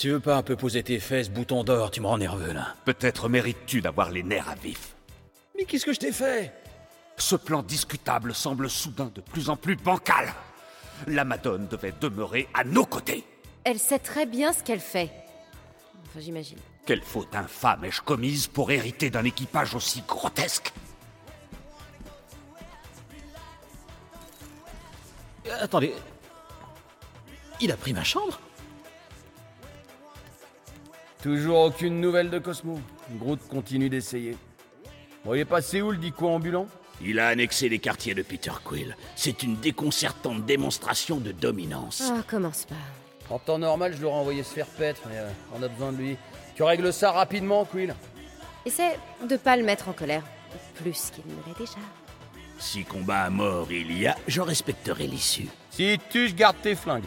Tu veux pas un peu poser tes fesses, bouton d'or, tu me rends nerveux là. Peut-être mérites-tu d'avoir les nerfs à vif. Mais qu'est-ce que je t'ai fait? Ce plan discutable semble soudain de plus en plus bancal. La Madone devait demeurer à nos côtés. Elle sait très bien ce qu'elle fait. Enfin, j'imagine. Quelle faute infâme ai-je commise pour hériter d'un équipage aussi grotesque? Euh, Attendez. Il a pris ma chambre? Toujours aucune nouvelle de Cosmo. Groot continue d'essayer. Bon, il est passé où le dico ambulant? Il a annexé les quartiers de Peter Quill. C'est une déconcertante démonstration de dominance. Ah, commence pas. En temps normal, je l'aurais envoyé se faire pète, mais euh, on a besoin de lui. Tu règles ça rapidement, Quill? Essaie de pas le mettre en colère. Plus qu'il ne l'est déjà. Si combat à mort il y a, je respecterai l'issue. Si tu, je garde tes flingues.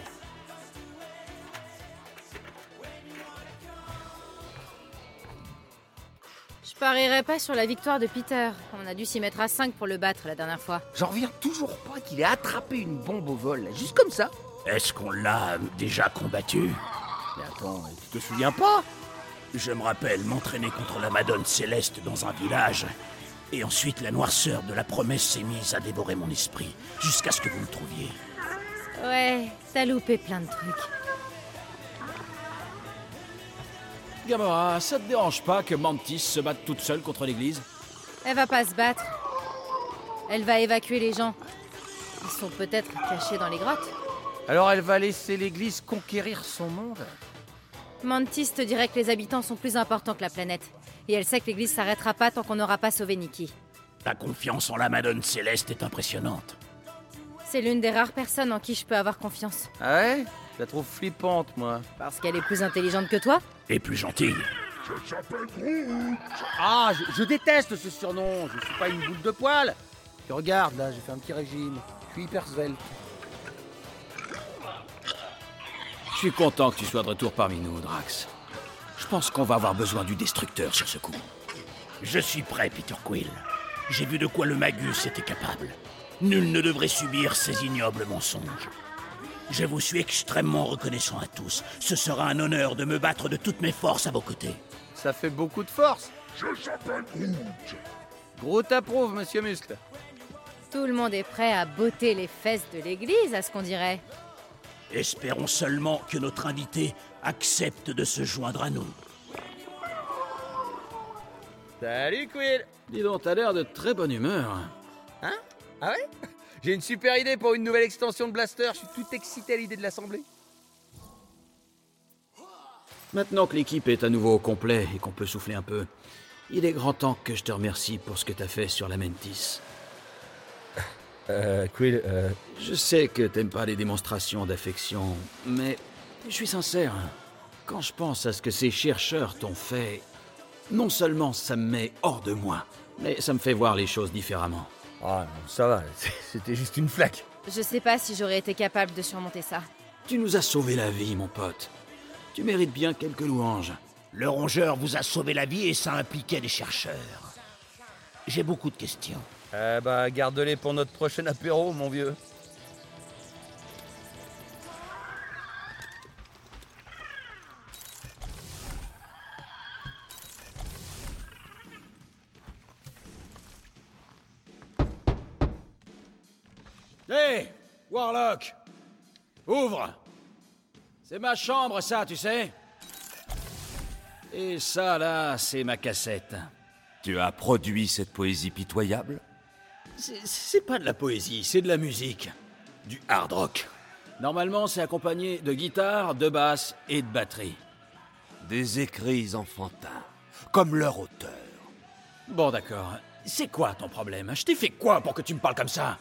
Parierais pas sur la victoire de Peter. On a dû s'y mettre à 5 pour le battre la dernière fois. J'en reviens toujours pas qu'il ait attrapé une bombe au vol, juste comme ça. Est-ce qu'on l'a déjà combattu? Mais attends, tu te souviens pas? Je me rappelle m'entraîner contre la Madone Céleste dans un village. Et ensuite, la noirceur de la promesse s'est mise à dévorer mon esprit, jusqu'à ce que vous me trouviez. Ouais, t'as loupé plein de trucs. Gamora, ça te dérange pas que Mantis se batte toute seule contre l'église Elle va pas se battre. Elle va évacuer les gens. Ils sont peut-être cachés dans les grottes. Alors elle va laisser l'église conquérir son monde Mantis te dirait que les habitants sont plus importants que la planète. Et elle sait que l'église s'arrêtera pas tant qu'on n'aura pas sauvé Nikki. Ta confiance en la Madone Céleste est impressionnante. C'est l'une des rares personnes en qui je peux avoir confiance. Ah ouais? Je la trouve flippante, moi. Parce qu'elle est plus intelligente que toi Et plus gentille. Ah, je, je déteste ce surnom Je suis pas une boule de poil Tu regardes, là, j'ai fait un petit régime. Je suis hyper svelte. Je suis content que tu sois de retour parmi nous, Drax. Je pense qu'on va avoir besoin du destructeur sur ce coup. Je suis prêt, Peter Quill. J'ai vu de quoi le Magus était capable. Nul ne devrait subir ces ignobles mensonges. Je vous suis extrêmement reconnaissant à tous. Ce sera un honneur de me battre de toutes mes forces à vos côtés. Ça fait beaucoup de force Groot approuve, monsieur Muscle. Tout le monde est prêt à botter les fesses de l'église, à ce qu'on dirait. Espérons seulement que notre invité accepte de se joindre à nous. Salut, Quill Dis donc, t'as l'air de très bonne humeur. Hein? Ah ouais? J'ai une super idée pour une nouvelle extension de Blaster. Je suis tout excité à l'idée de l'assembler. Maintenant que l'équipe est à nouveau au complet et qu'on peut souffler un peu, il est grand temps que je te remercie pour ce que t'as fait sur la Mentis. Euh, Quill, euh... Je sais que t'aimes pas les démonstrations d'affection, mais je suis sincère. Quand je pense à ce que ces chercheurs t'ont fait, non seulement ça me met hors de moi, mais ça me fait voir les choses différemment. Ah, non, ça va, c'était juste une flaque. Je sais pas si j'aurais été capable de surmonter ça. Tu nous as sauvé la vie, mon pote. Tu mérites bien quelques louanges. Le rongeur vous a sauvé la vie et ça impliquait des chercheurs. J'ai beaucoup de questions. Eh bah, garde-les pour notre prochain apéro, mon vieux. Hé Warlock Ouvre C'est ma chambre, ça, tu sais Et ça, là, c'est ma cassette. Tu as produit cette poésie pitoyable? C'est- C'est pas de la poésie, c'est de la musique. Du hard rock. Normalement, c'est accompagné de guitare, de basse et de batterie. Des écrits enfantins, comme leur auteur. Bon, d'accord. C'est quoi ton problème? Je t'ai fait quoi pour que tu me parles comme ça?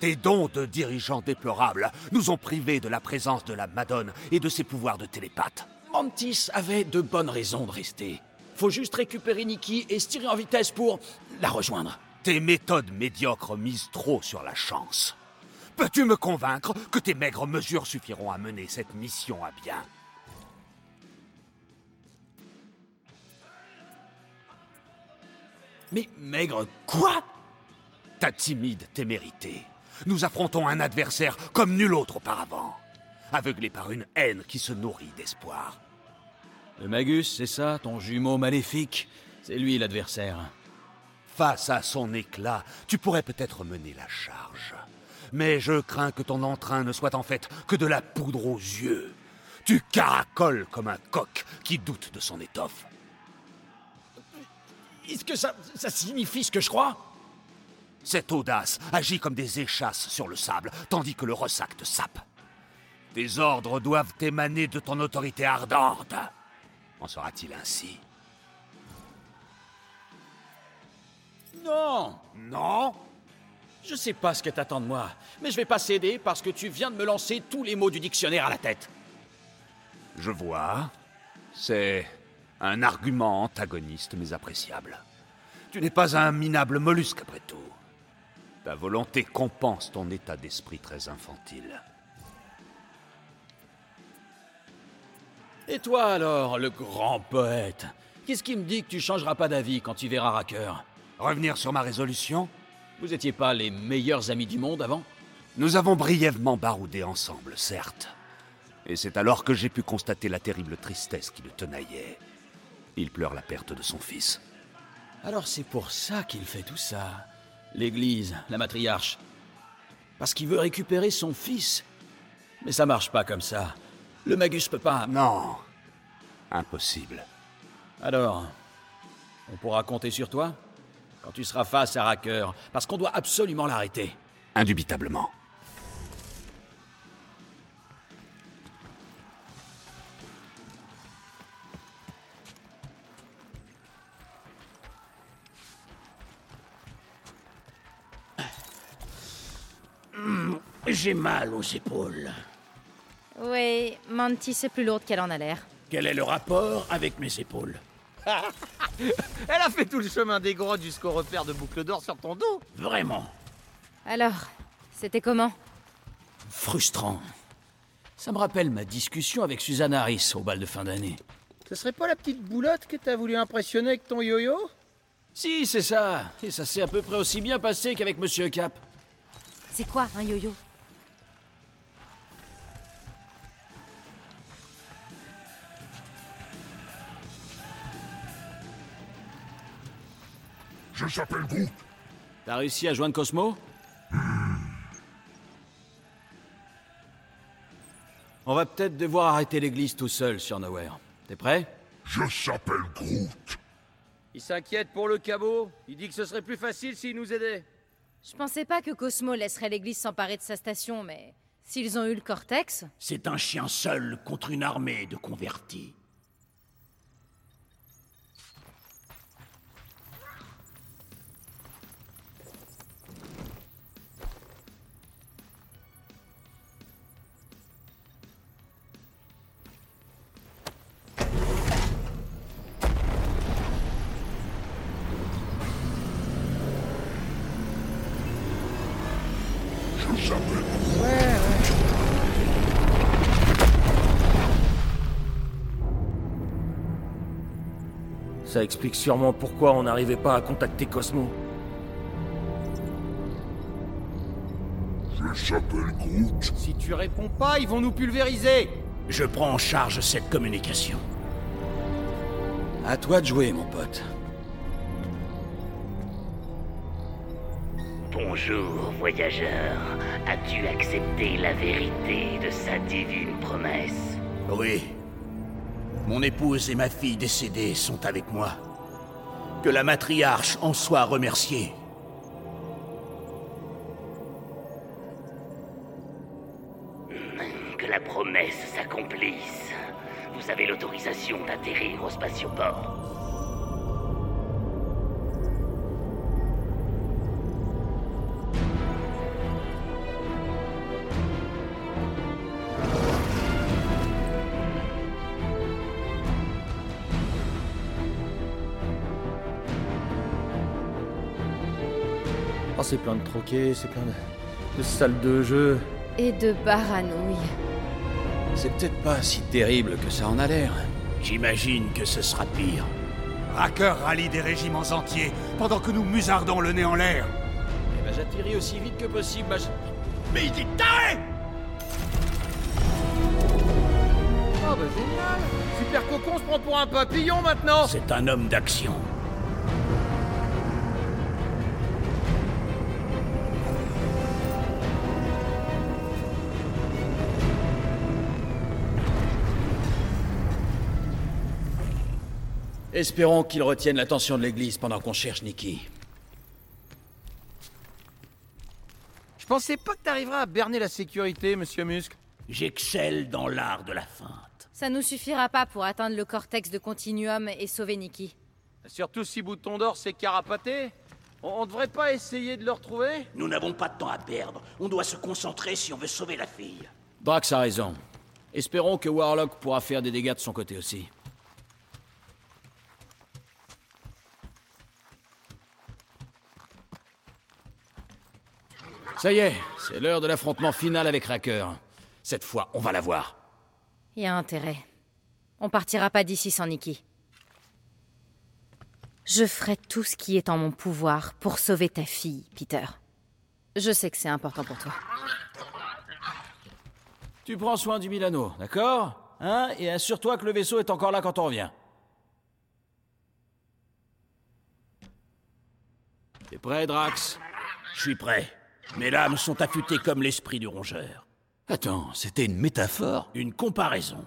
Tes dons de dirigeants déplorables nous ont privés de la présence de la Madone et de ses pouvoirs de télépathe. Mantis avait de bonnes raisons de rester. Faut juste récupérer Nikki et se tirer en vitesse pour la rejoindre. Tes méthodes médiocres misent trop sur la chance. Peux-tu me convaincre que tes maigres mesures suffiront à mener cette mission à bien? Mais maigre quoi? Ta timide témérité. Nous affrontons un adversaire comme nul autre auparavant, aveuglé par une haine qui se nourrit d'espoir. Le Magus, c'est ça, ton jumeau maléfique? C'est lui l'adversaire. Face à son éclat, tu pourrais peut-être mener la charge. Mais je crains que ton entrain ne soit en fait que de la poudre aux yeux. Tu caracoles comme un coq qui doute de son étoffe. Est-ce que ça, ça signifie ce que je crois? Cette audace agit comme des échasses sur le sable, tandis que le ressac te sape. Tes ordres doivent émaner de ton autorité ardente. En sera-t-il ainsi? Non Non? Je sais pas ce que t'attends de moi, mais je vais pas céder parce que tu viens de me lancer tous les mots du dictionnaire à la tête. Je vois. C'est un argument antagoniste mais appréciable. Tu n'es pas un minable mollusque après tout. Ta volonté compense ton état d'esprit très infantile. Et toi alors, le grand poète Qu'est-ce qui me dit que tu changeras pas d'avis quand tu verras Racker? Revenir sur ma résolution? Vous étiez pas les meilleurs amis du monde avant? Nous avons brièvement baroudé ensemble, certes. Et c'est alors que j'ai pu constater la terrible tristesse qui le tenaillait. Il pleure la perte de son fils. Alors c'est pour ça qu'il fait tout ça. L'Église, la matriarche. Parce qu'il veut récupérer son fils. Mais ça marche pas comme ça. Le Magus peut pas. Non. Impossible. Alors, on pourra compter sur toi Quand tu seras face à Racker, parce qu'on doit absolument l'arrêter. Indubitablement. J'ai mal aux épaules. Oui, Mantis est plus lourde qu'elle en a l'air. Quel est le rapport avec mes épaules Elle a fait tout le chemin des grottes jusqu'au repère de boucle d'or sur ton dos. Vraiment Alors, c'était comment? Frustrant. Ça me rappelle ma discussion avec Suzanne Harris au bal de fin d'année. Ce serait pas la petite boulotte que t'as voulu impressionner avec ton yo-yo? Si, c'est ça. Et ça s'est à peu près aussi bien passé qu'avec Monsieur Cap. C'est quoi un yo-yo? Je s'appelle Groot. T'as réussi à joindre Cosmo On va peut-être devoir arrêter l'église tout seul sur Nowhere. T'es prêt? Je s'appelle Groot. Il s'inquiète pour le cabot. Il dit que ce serait plus facile s'il nous aidait. Je pensais pas que Cosmo laisserait l'église s'emparer de sa station, mais s'ils ont eu le cortex, C'est un chien seul contre une armée de convertis. Ça explique sûrement pourquoi on n'arrivait pas à contacter Cosmo. Je s'appelle Groot. Si tu réponds pas, ils vont nous pulvériser. Je prends en charge cette communication. À toi de jouer, mon pote. Bonjour, voyageur. As-tu accepté la vérité de sa divine promesse? Oui. Mon épouse et ma fille décédée sont avec moi. Que la matriarche en soit remerciée. Que la promesse s'accomplisse. Vous avez l'autorisation d'atterrir au spatioport. C'est plein de troquets, c'est plein de, de salles de jeu. et de baranouilles. C'est peut-être pas si terrible que ça en a l'air. J'imagine que ce sera pire. Racker rallie des régiments entiers pendant que nous musardons le nez en l'air. Eh ben, j'atterris aussi vite que possible, ma... Mais il est taré Oh bah génial Super Cocon se prend pour un papillon maintenant C'est un homme d'action. Espérons qu'il retienne l'attention de l'église pendant qu'on cherche Nikki. Je pensais pas que t'arriveras à berner la sécurité, monsieur Musk. J'excelle dans l'art de la feinte. Ça nous suffira pas pour atteindre le cortex de Continuum et sauver Nikki. Surtout si Bouton d'Or s'est carapaté. On, on devrait pas essayer de le retrouver Nous n'avons pas de temps à perdre. On doit se concentrer si on veut sauver la fille. Drax a raison. Espérons que Warlock pourra faire des dégâts de son côté aussi. Ça y est, c'est l'heure de l'affrontement final avec Racker. Cette fois, on va la voir. Y a intérêt. On partira pas d'ici sans Nikki. Je ferai tout ce qui est en mon pouvoir pour sauver ta fille, Peter. Je sais que c'est important pour toi. Tu prends soin du Milano, d'accord? Hein? Et assure-toi que le vaisseau est encore là quand on revient. T'es prêt, Drax? Je suis prêt. Mes lames sont affûtées comme l'esprit du rongeur. Attends, c'était une métaphore Une comparaison.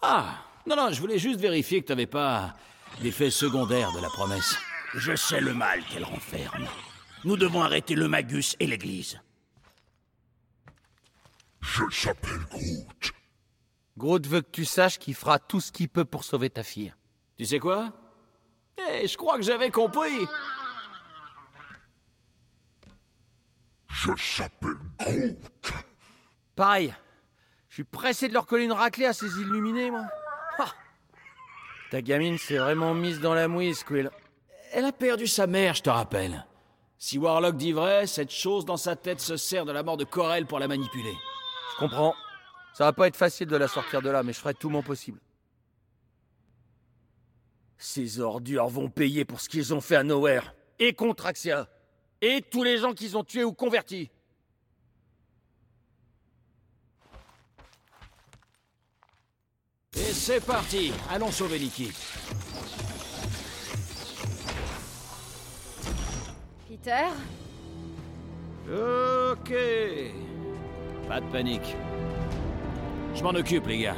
Ah Non, non, je voulais juste vérifier que t'avais pas d'effet secondaire de la promesse. Je sais le mal qu'elle renferme. Nous devons arrêter le Magus et l'Église. Je s'appelle Groot. Groot veut que tu saches qu'il fera tout ce qu'il peut pour sauver ta fille. Tu sais quoi? Eh, je crois que j'avais compris Je s'appelle Groot. Pareil. Je suis pressé de leur coller une raclée à ces illuminés, moi. Ah. Ta gamine s'est vraiment mise dans la mouise, Quill. Elle a perdu sa mère, je te rappelle. Si Warlock dit vrai, cette chose dans sa tête se sert de la mort de Corel pour la manipuler. Je comprends. Ça va pas être facile de la sortir de là, mais je ferai tout mon possible. Ces ordures vont payer pour ce qu'ils ont fait à Nowhere. Et contre Axia. Et tous les gens qu'ils ont tués ou convertis. Et c'est parti Allons sauver Nikki. Peter Ok. Pas de panique. Je m'en occupe, les gars.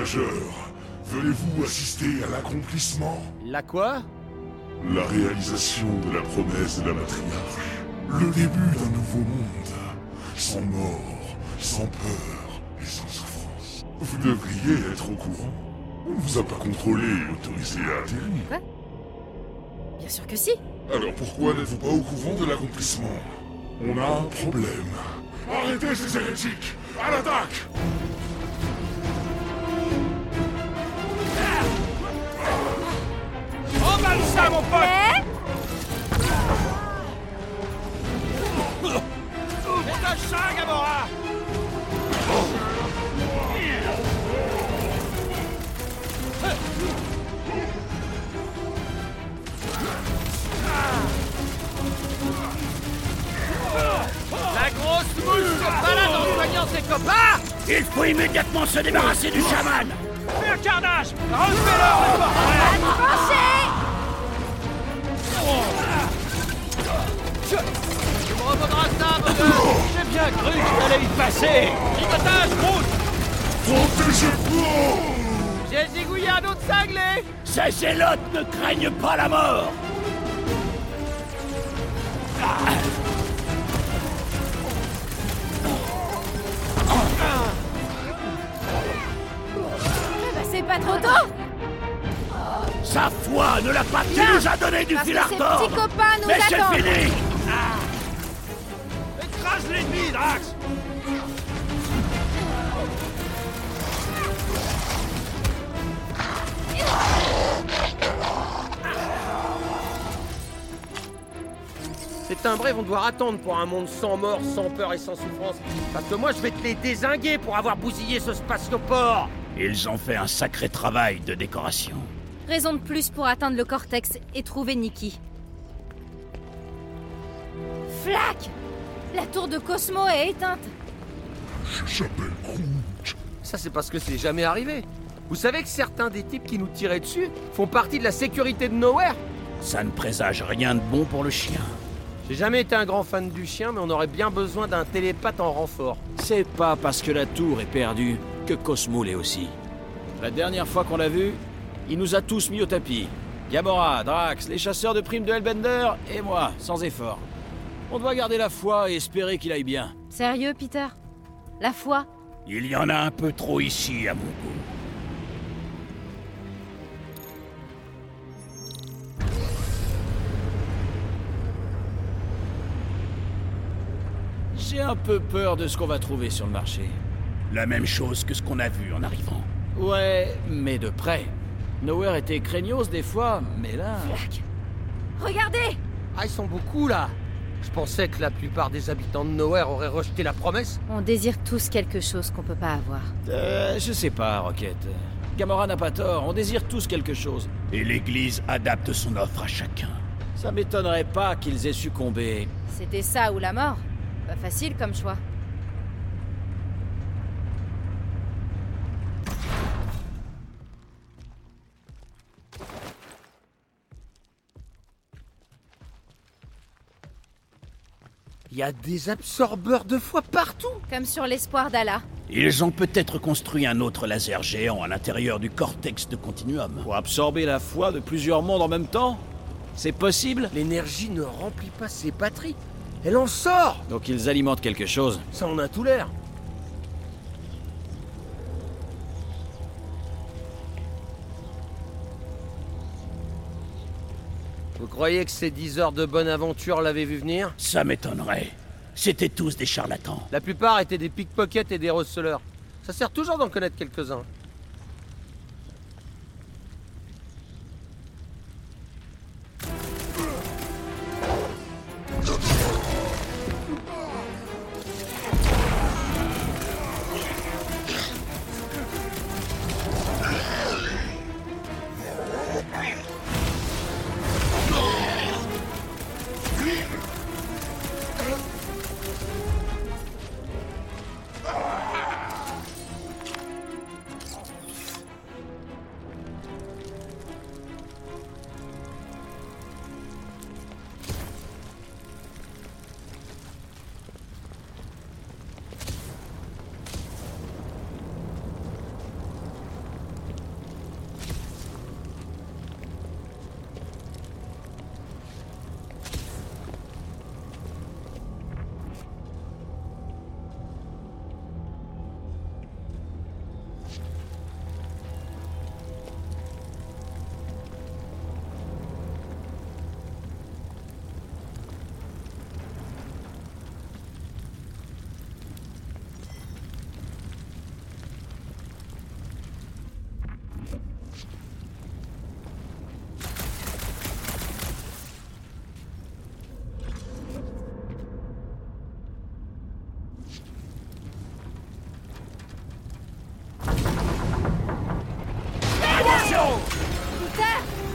Voyageurs. Venez-vous assister à l'accomplissement? La quoi? La réalisation de la promesse de la matriarche. Le début d'un nouveau monde. Sans mort, sans peur et sans souffrance. Vous devriez être au courant. On ne vous a pas contrôlé et autorisé à atterrir. Bien sûr que si. Alors pourquoi n'êtes-vous pas au courant de l'accomplissement? On a un problème. Arrêtez ces hérétiques À l'attaque Emballe ça, mon pote. Métage ça, Gamora. La grosse mouche se balade en soignant ses copains. Il faut immédiatement se débarrasser du chaman. Fais un carnage. Relevez-leur le bordel Tu me revaudras ça, gars J'ai bien cru qu'il allait y passer Tricotage, Groot Protégez-vous J'ai zigouillé un autre cinglé Ces zélotes ne craignent pas la mort Bah, c'est pas trop tôt Sa foi ne l'a pas tu nous a donné du fil à retordre. petits copains nous Mais c'est fini. Écrase l'ennemi, Drax. Ces timbrés vont devoir attendre pour un monde sans mort, sans peur et sans souffrance. Parce que moi, je vais te les désinguer pour avoir bousillé ce spatioport. Ils ont fait un sacré travail de décoration. Raison de plus pour atteindre le cortex et trouver Nikki. Flac La tour de Cosmo est éteinte. Je s'appelle Groot. Ça, c'est parce que c'est jamais arrivé. Vous savez que certains des types qui nous tiraient dessus font partie de la sécurité de Nowhere Ça ne présage rien de bon pour le chien. J'ai jamais été un grand fan du chien, mais on aurait bien besoin d'un télépathe en renfort. C'est pas parce que la tour est perdue que Cosmo l'est aussi. La dernière fois qu'on l'a vu, il nous a tous mis au tapis. Gamora, Drax, les chasseurs de primes de Hellbender et moi, sans effort. On doit garder la foi et espérer qu'il aille bien. Sérieux, Peter? La foi? Il y en a un peu trop ici, à mon goût. J'ai un peu peur de ce qu'on va trouver sur le marché. La même chose que ce qu'on a vu en arrivant. Ouais, mais de près. Nowhere était craignos des fois, mais là... Regardez Ah, ils sont beaucoup là Je pensais que la plupart des habitants de Nowhere auraient rejeté la promesse. On désire tous quelque chose qu'on peut pas avoir. Euh, je sais pas, Rocket. Gamora n'a pas tort, on désire tous quelque chose. Et l'Église adapte son offre à chacun. Ça m'étonnerait pas qu'ils aient succombé. C'était ça ou la mort Pas facile comme choix. Il y a des absorbeurs de foi partout Comme sur l'espoir d'Allah. Ils ont peut-être construit un autre laser géant à l'intérieur du cortex de Continuum. Pour absorber la foi de plusieurs mondes en même temps C'est possible L'énergie ne remplit pas ses batteries. Elle en sort Donc ils alimentent quelque chose. Ça en a tout l'air. Croyez que ces 10 heures de bonne aventure l'avaient vu venir? Ça m'étonnerait. C'étaient tous des charlatans. La plupart étaient des pickpockets et des receleurs. Ça sert toujours d'en connaître quelques-uns.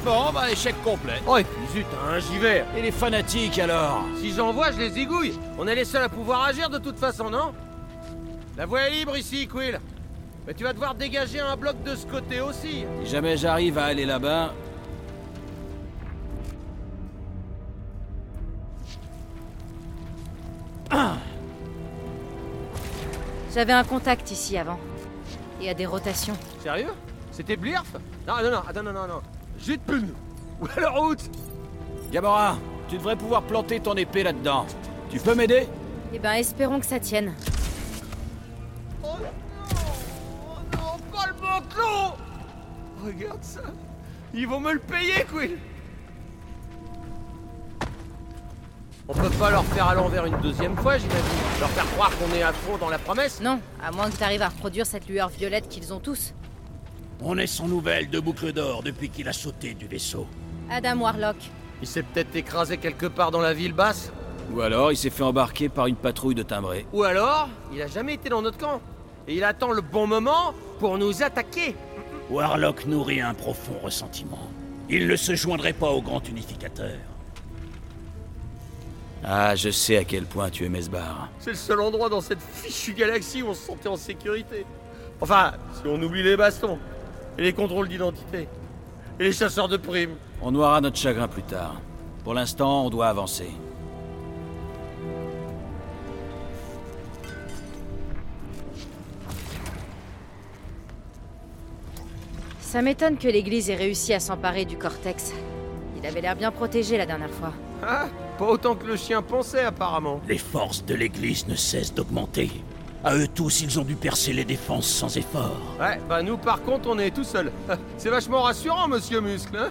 Bon, bah échec complet. Oh, et puis zut, un j'y Et les fanatiques alors Si j'en vois, je les zigouille. On est les seuls à pouvoir agir de toute façon, non? La voie est libre ici, Quill. Mais tu vas devoir dégager un bloc de ce côté aussi. Si jamais j'arrive à aller là-bas, J'avais un contact ici avant. Et à des rotations. Sérieux? C'était Blirf Non, non, non, attends, non, non, non. Jute Pun Ou alors route Gamora, tu devrais pouvoir planter ton épée là-dedans. Tu peux m'aider? Eh ben, espérons que ça tienne. Oh non Oh non, pas le matelot Regarde ça Ils vont me le payer, Quill On peut pas leur faire à l'envers une deuxième fois, j'imagine. Leur faire croire qu'on est à fond dans la promesse? Non, à moins que t'arrives à reproduire cette lueur violette qu'ils ont tous. On est sans nouvelles de Boucle d'Or depuis qu'il a sauté du vaisseau. Adam Warlock. Il s'est peut-être écrasé quelque part dans la ville basse. Ou alors il s'est fait embarquer par une patrouille de timbrés. Ou alors, il a jamais été dans notre camp. Et il attend le bon moment pour nous attaquer. Warlock nourrit un profond ressentiment. Il ne se joindrait pas au grand unificateur. Ah, je sais à quel point tu es Mesbar. C'est le seul endroit dans cette fichue galaxie où on se sentait en sécurité. Enfin, si on oublie les bastons, et les contrôles d'identité, et les chasseurs de primes. On noiera notre chagrin plus tard. Pour l'instant, on doit avancer. Ça m'étonne que l'Église ait réussi à s'emparer du cortex. Il avait l'air bien protégé la dernière fois. Ah, pas autant que le chien pensait apparemment. Les forces de l'Église ne cessent d'augmenter. À eux tous, ils ont dû percer les défenses sans effort. Ouais, bah nous par contre on est tout seul. C'est vachement rassurant, monsieur Muscle, hein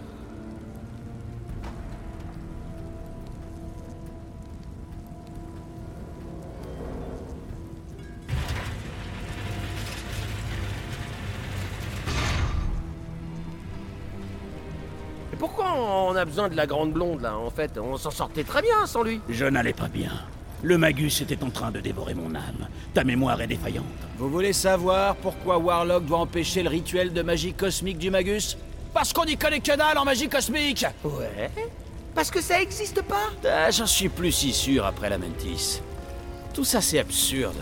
Et pourquoi on a besoin de la grande blonde là En fait, on s'en sortait très bien sans lui. Je n'allais pas bien. Le Magus était en train de dévorer mon âme. Ta mémoire est défaillante. Vous voulez savoir pourquoi Warlock doit empêcher le rituel de magie cosmique du Magus? Parce qu'on n'y connaît que dalle en magie cosmique Ouais. Parce que ça existe pas? Ah, J'en suis plus si sûr après la Mantis. Tout ça c'est absurde.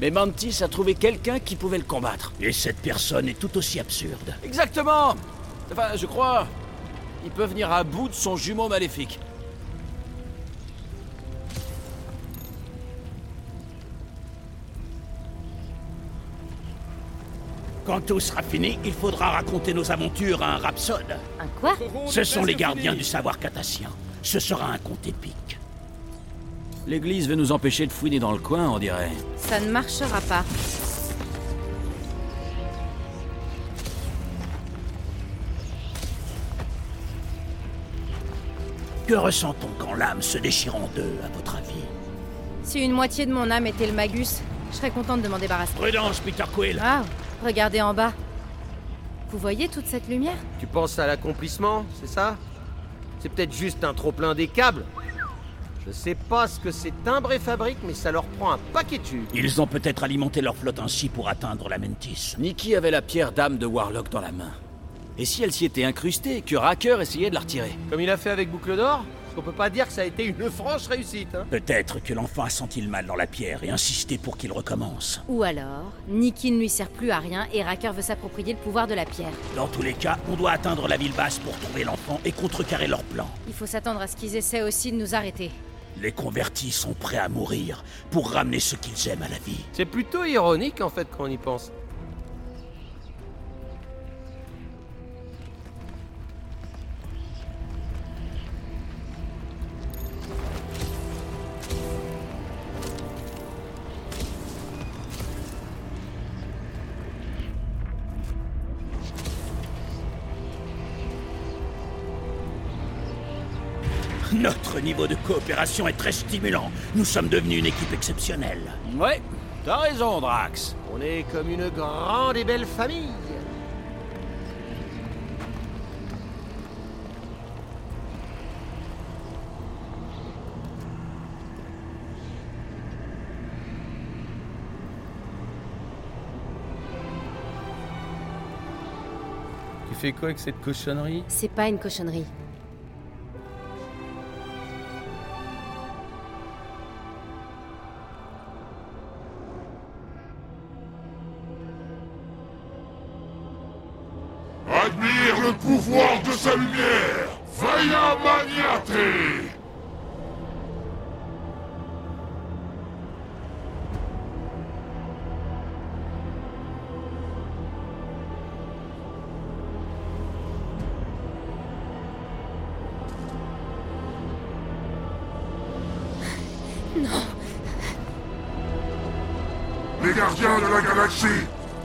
Mais Mantis a trouvé quelqu'un qui pouvait le combattre. Et cette personne est tout aussi absurde. Exactement Enfin, je crois. Il peut venir à bout de son jumeau maléfique. Quand tout sera fini, il faudra raconter nos aventures à un rhapsode. Un quoi Ce sont les gardiens du savoir catassien. Ce sera un conte épique. L'église veut nous empêcher de fouiner dans le coin, on dirait. Ça ne marchera pas. Que ressent-on quand l'âme se déchire en deux, à votre avis? Si une moitié de mon âme était le Magus, je serais contente de m'en débarrasser. Prudence, Peter Quill Ah, regardez en bas. Vous voyez toute cette lumière? Tu penses à l'accomplissement, c'est ça? C'est peut-être juste un trop-plein des câbles Je sais pas ce que c'est timbre et fabrique, mais ça leur prend un paquet de. Ils ont peut-être alimenté leur flotte ainsi pour atteindre la Mentis. Nikki avait la pierre d'âme de Warlock dans la main. Et si elle s'y était incrustée, que Racker essayait de la retirer? Comme il a fait avec Boucle d'Or? Parce qu'on peut pas dire que ça a été une franche réussite, hein Peut-être que l'enfant a senti le mal dans la pierre et insisté pour qu'il recommence. Ou alors, Nikki ne lui sert plus à rien et Racker veut s'approprier le pouvoir de la pierre. Dans tous les cas, on doit atteindre la ville basse pour trouver l'enfant et contrecarrer leur plan. Il faut s'attendre à ce qu'ils essaient aussi de nous arrêter. Les convertis sont prêts à mourir pour ramener ce qu'ils aiment à la vie. C'est plutôt ironique en fait quand on y pense. Notre niveau de coopération est très stimulant. Nous sommes devenus une équipe exceptionnelle. Ouais, t'as raison, Drax. On est comme une grande et belle famille. Tu fais quoi avec cette cochonnerie? C'est pas une cochonnerie. Sa lumière. Vaya Maniate. Les gardiens de la galaxie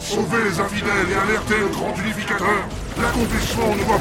Sauvez les infidèles et alertez le grand unificateur. L'accomplissement ne doit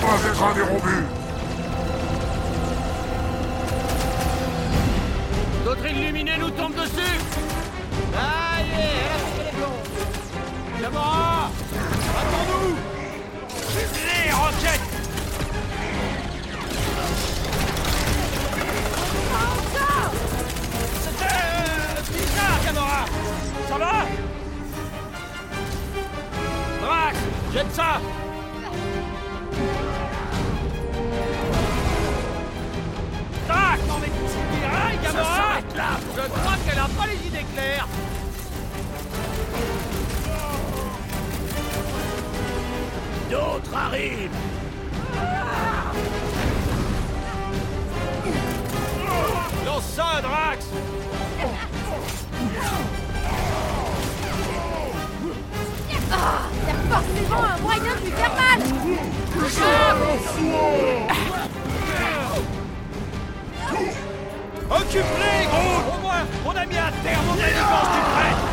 Occupe-les, gros. Au moins, on a mis un terme aux manigances du prêtre.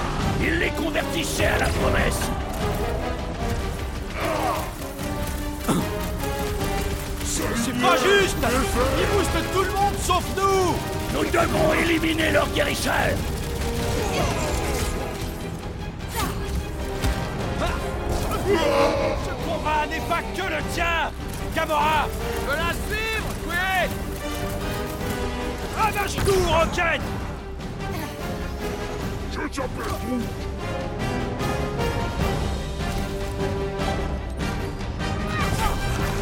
Il les convertissait à la promesse. C'est pas juste. Ils boostent tout le monde sauf nous. Nous devons éliminer leur guérisseur. Ce combat n'est pas que le tien Gamora. Je la Ravage-tout, Rocket. Je t'appelle tout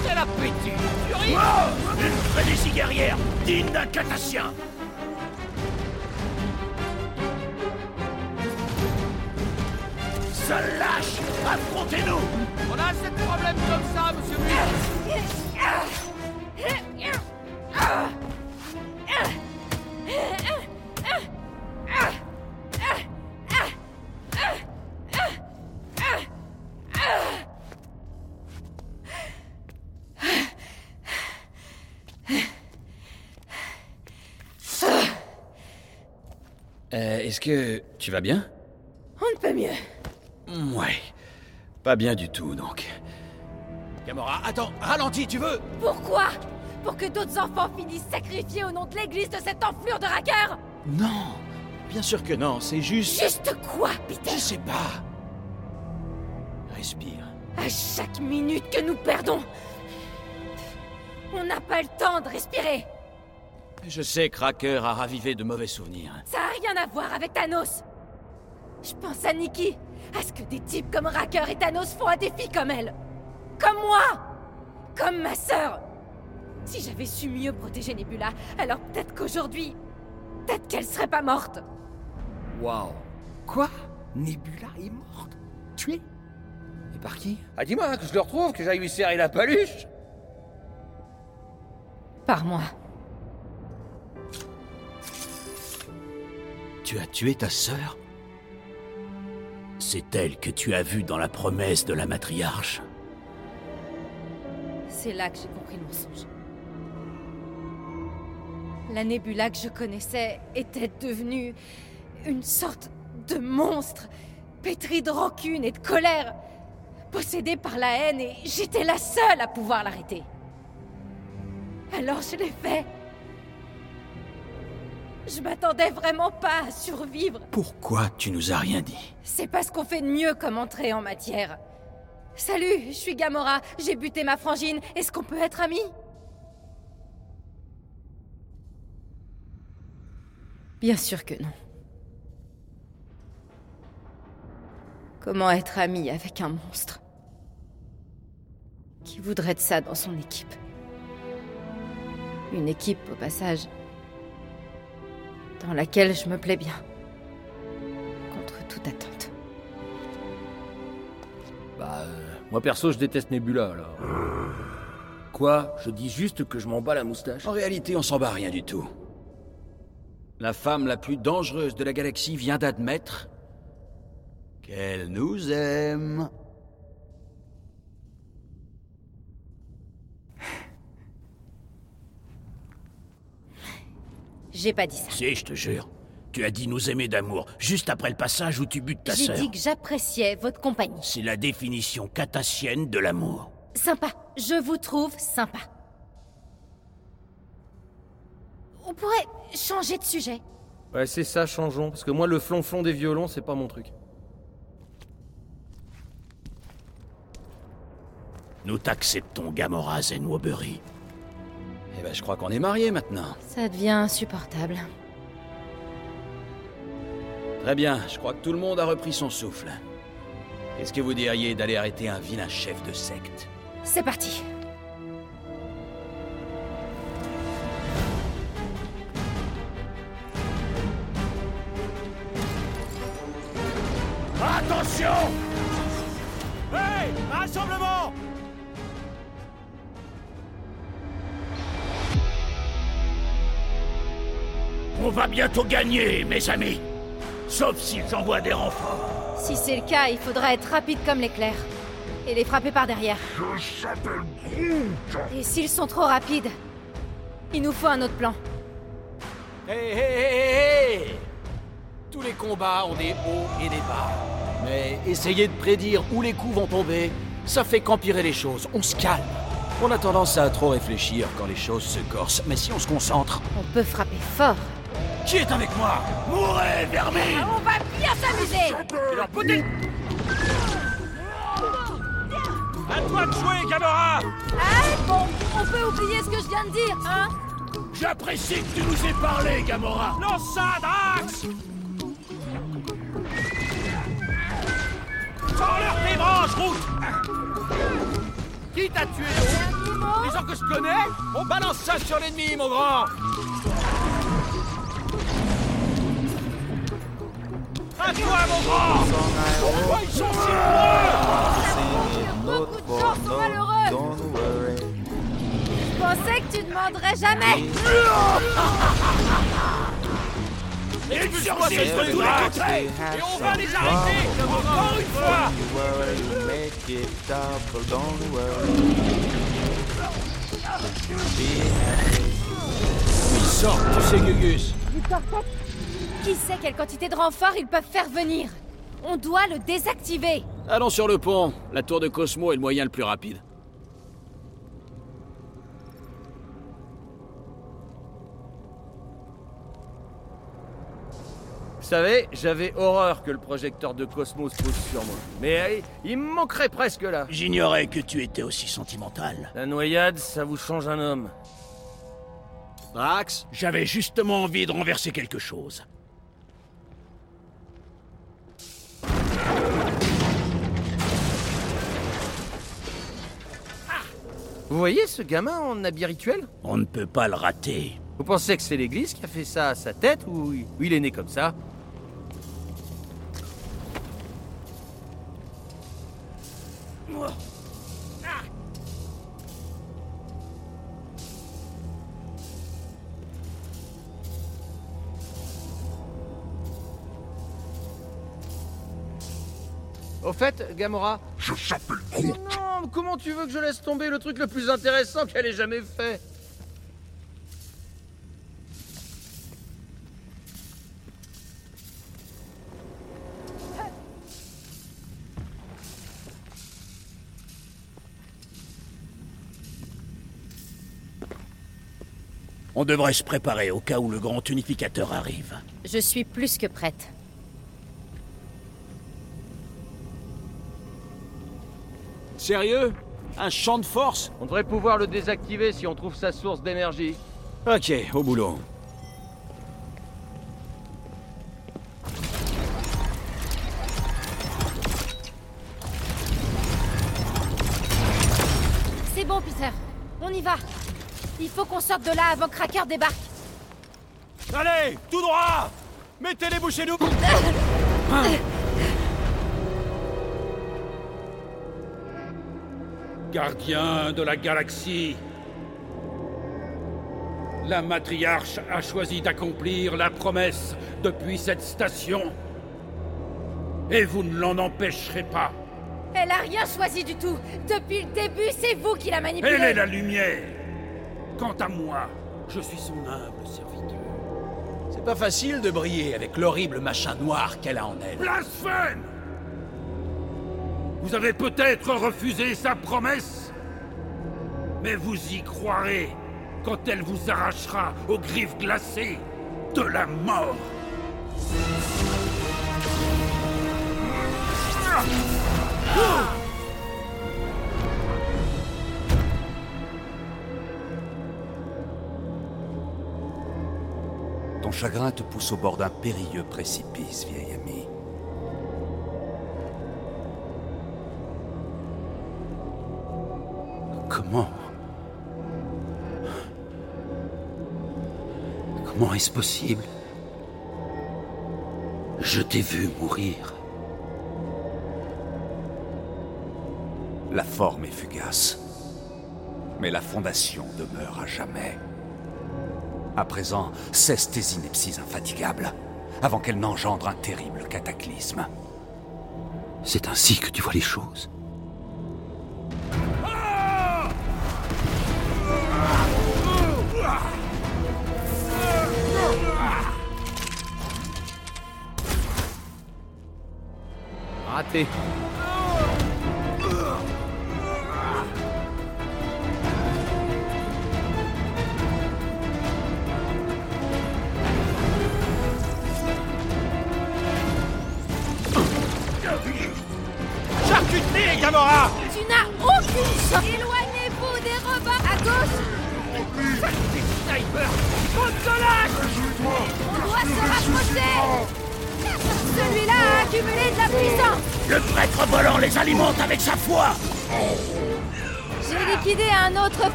Quel appétit. Oh Une frénésie guerrière digne d'un catassien Seul lâche Affrontez-nous. On a assez de problèmes comme ça, monsieur Mille Est-ce que tu vas bien? On ne peut mieux. Ouais. Pas bien du tout, donc. Gamora, attends, ralentis, tu veux? Pourquoi? Pour que d'autres enfants finissent sacrifiés au nom de l'église de cette enflure de raqueur Non Bien sûr que non, c'est juste... Juste quoi, Peter? Je sais pas. Respire. À chaque minute que nous perdons, on n'a pas le temps de respirer. Je sais que Cracker a ravivé de mauvais souvenirs. Ça a rien à voir avec Thanos. Je pense à Nikki, à ce que des types comme Racker et Thanos font à des filles comme elle. Comme moi Comme ma sœur Si j'avais su mieux protéger Nebula, alors peut-être qu'aujourd'hui, peut-être qu'elle serait pas morte. Waouh. Quoi? Nebula est morte? Tuée Et par qui? Ah dis-moi, que je le retrouve, que j'aille lui serrer la paluche Par moi. Tu as tué ta sœur C'est elle que tu as vue dans la promesse de la matriarche. C'est là que j'ai compris le mensonge. La Nebula que je connaissais était devenue une sorte de monstre, pétri de rancune et de colère, possédée par la haine et j'étais la seule à pouvoir l'arrêter. Alors je l'ai fait. Je m'attendais vraiment pas à survivre. Pourquoi tu nous as rien dit? C'est pas ce qu'on fait de mieux comme entrée en matière. Salut, je suis Gamora, j'ai buté ma frangine, est-ce qu'on peut être amis? Bien sûr que non. Comment être ami avec un monstre Qui voudrait de ça dans son équipe? Une équipe, au passage, dans laquelle je me plais bien. Contre toute attente. Bah, euh, moi perso, je déteste Nebula, alors. Quoi? Je dis juste que je m'en bats la moustache En réalité, on s'en bat rien du tout. La femme la plus dangereuse de la galaxie vient d'admettre qu'elle nous aime. J'ai pas dit ça. Si, je te jure. Tu as dit nous aimer d'amour, juste après le passage où tu butes ta J'ai sœur. dit que j'appréciais votre compagnie. C'est la définition catassienne de l'amour. Sympa. Je vous trouve sympa. On pourrait changer de sujet. Ouais, c'est ça, changeons. Parce que moi, le flonflon des violons, c'est pas mon truc. Nous t'acceptons, Gamora Zenwobury. Eh ben, je crois qu'on est mariés maintenant. Ça devient insupportable. Très bien, je crois que tout le monde a repris son souffle. Qu'est-ce que vous diriez d'aller arrêter un vilain chef de secte? C'est parti. Attention Hey Rassemblement On va bientôt gagner, mes amis. Sauf s'ils envoient des renforts. Si c'est le cas, il faudra être rapide comme l'éclair. Et les frapper par derrière. Je s'appelle Groot Et s'ils sont trop rapides, il nous faut un autre plan. Hé hé hé hé Tous les combats ont des hauts et des bas. Mais essayer de prédire où les coups vont tomber, ça fait qu'empirer les choses. On se calme. On a tendance à trop réfléchir quand les choses se corsent, mais si on se concentre... On peut frapper fort. Qui est avec moi Mourez, vermine On va bien s'amuser. Alors, potez À toi de jouer, Gamora. Ah bon, on peut oublier ce que je viens de dire, hein J'apprécie que tu nous aies parlé, Gamora. Lance ça, Drax. Sors-leur tes branches, route Qui t'a tué, l'autre Les gens que je connais On balance ça sur l'ennemi, mon grand À toi, mon grand Pourquoi ils sont si nombreux Beaucoup de gens sont malheureux Je pensais que tu demanderais jamais Exorciste de tous les côtés Et on va les arrêter Encore une fois Ils sortent, tu sais, Gugus. Qui sait quelle quantité de renforts ils peuvent faire venir? On doit le désactiver Allons sur le pont. La tour de Cosmo est le moyen le plus rapide. Vous savez, j'avais horreur que le projecteur de Cosmos pose sur moi. Mais euh, il me manquerait presque là. J'ignorais que tu étais aussi sentimental. La noyade, ça vous change un homme. Drax J'avais justement envie de renverser quelque chose. Vous voyez ce gamin en habit rituel? On ne peut pas le rater. Vous pensez que c'est l'église qui a fait ça à sa tête ou il est né comme ça? Au fait, Gamora, Je s'appelle Groot non, comment tu veux que je laisse tomber le truc le plus intéressant qu'elle ait jamais fait On devrait se préparer au cas où le grand unificateur arrive. Je suis plus que prête. Sérieux? Un champ de force? On devrait pouvoir le désactiver si on trouve sa source d'énergie. Ok, au boulot. C'est bon, Peter. On y va. Il faut qu'on sorte de là avant que Cracker débarque. Allez, tout droit Mettez les bouchées nous Gardien de la galaxie, la matriarche a choisi d'accomplir la promesse depuis cette station. Et vous ne l'en empêcherez pas. Elle a rien choisi du tout. Depuis le début, c'est vous qui la manipulez. Elle est la lumière. Quant à moi, je suis son humble serviteur. C'est pas facile de briller avec l'horrible machin noir qu'elle a en elle. Blasphème Vous avez peut-être refusé sa promesse, mais vous y croirez quand elle vous arrachera aux griffes glacées de la mort. Ton chagrin te pousse au bord d'un périlleux précipice, vieil ami. Comment Comment est-ce possible? Je t'ai vu mourir. La forme est fugace. Mais la fondation demeure à jamais. À présent, cesse tes inepties infatigables, avant qu'elles n'engendrent un terrible cataclysme. C'est ainsi que tu vois les choses. safety.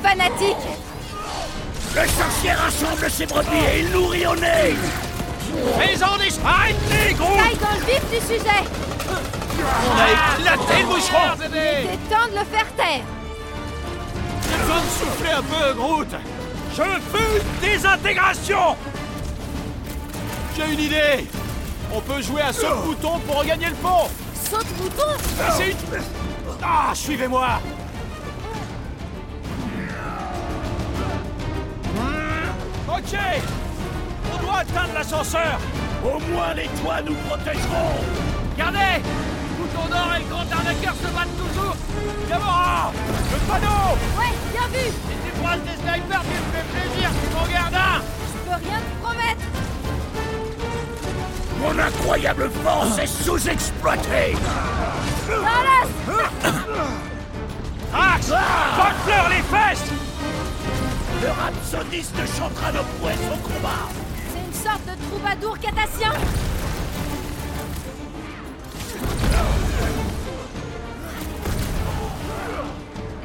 Fanatique Le sorcier rassemble ses brebis et il nourrit au nez. Fais-en des... Arrêtez, gros. Taille dans le vif du sujet. On a éclaté le boucheron Il est temps de le faire taire. J'ai besoin de souffler un peu, Groot. Je veux une désintégration J'ai une idée. On peut jouer à saute-bouton pour regagner le pont Saute-bouton? C'est une... Ah, suivez-moi l'ascenseur. Au moins les toits nous protégeront. Regardez Bouton d'or et le grand arnaqueur se battent toujours. Gamora Le panneau. Ouais, bien vu. Et tu prends des snipers, tu me fais plaisir, c'est mon gardien Je peux rien te promettre. Mon incroyable force est sous-exploitée. Axe Fuck-leur les fesses. Le rhapsodiste chantera nos prouesses au combat une sorte de troubadour catassien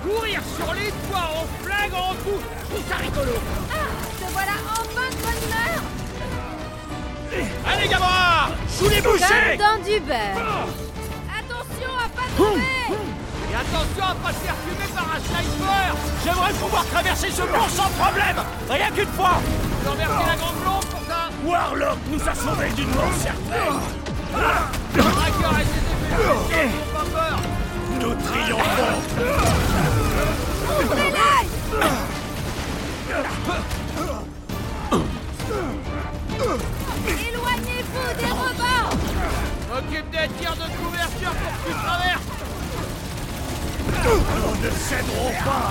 Courir sur les toits en flagrant tout Je trouve ça rigolo. Ah Te voilà enfin de bonne humeur. Allez Gamora Sous les bouchées. Comme dans du beurre. Attention à pas tomber. Et attention à pas se faire fumer par un sniper. J'aimerais pouvoir traverser ce pont sans problème. Rien qu'une fois. La grande Warlock nous a sauvés d'une mort certaine. Nous triomphons. Éloignez-vous des robots Occupe des tirs de couverture pour que tu traverses. Nous ne céderons pas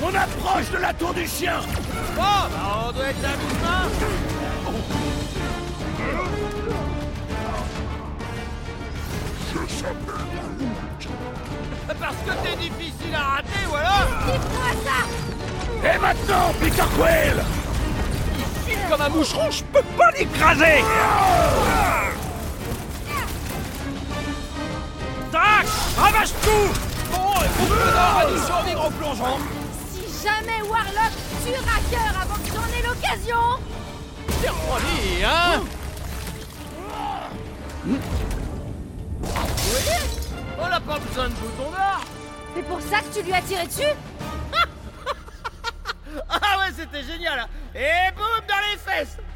On approche de la tour du chien. Bon, bah on doit être à mi-chemin Parce que t'es difficile à rater, voilà Dites-moi ça. Et maintenant, Peter Quill. Vite comme un moucheron, je peux pas l'écraser. Tac Ravage tout. Bon, et pour que d'or a dû survivre en plongeant Si jamais Warlock tue Racker avant que j'en ai l'occasion. C'est refroidi, hein Oui On n'a pas besoin de bouton d'or C'est pour ça que tu lui as tiré dessus Ah ouais, c'était génial hein. Et boum, dans les fesses.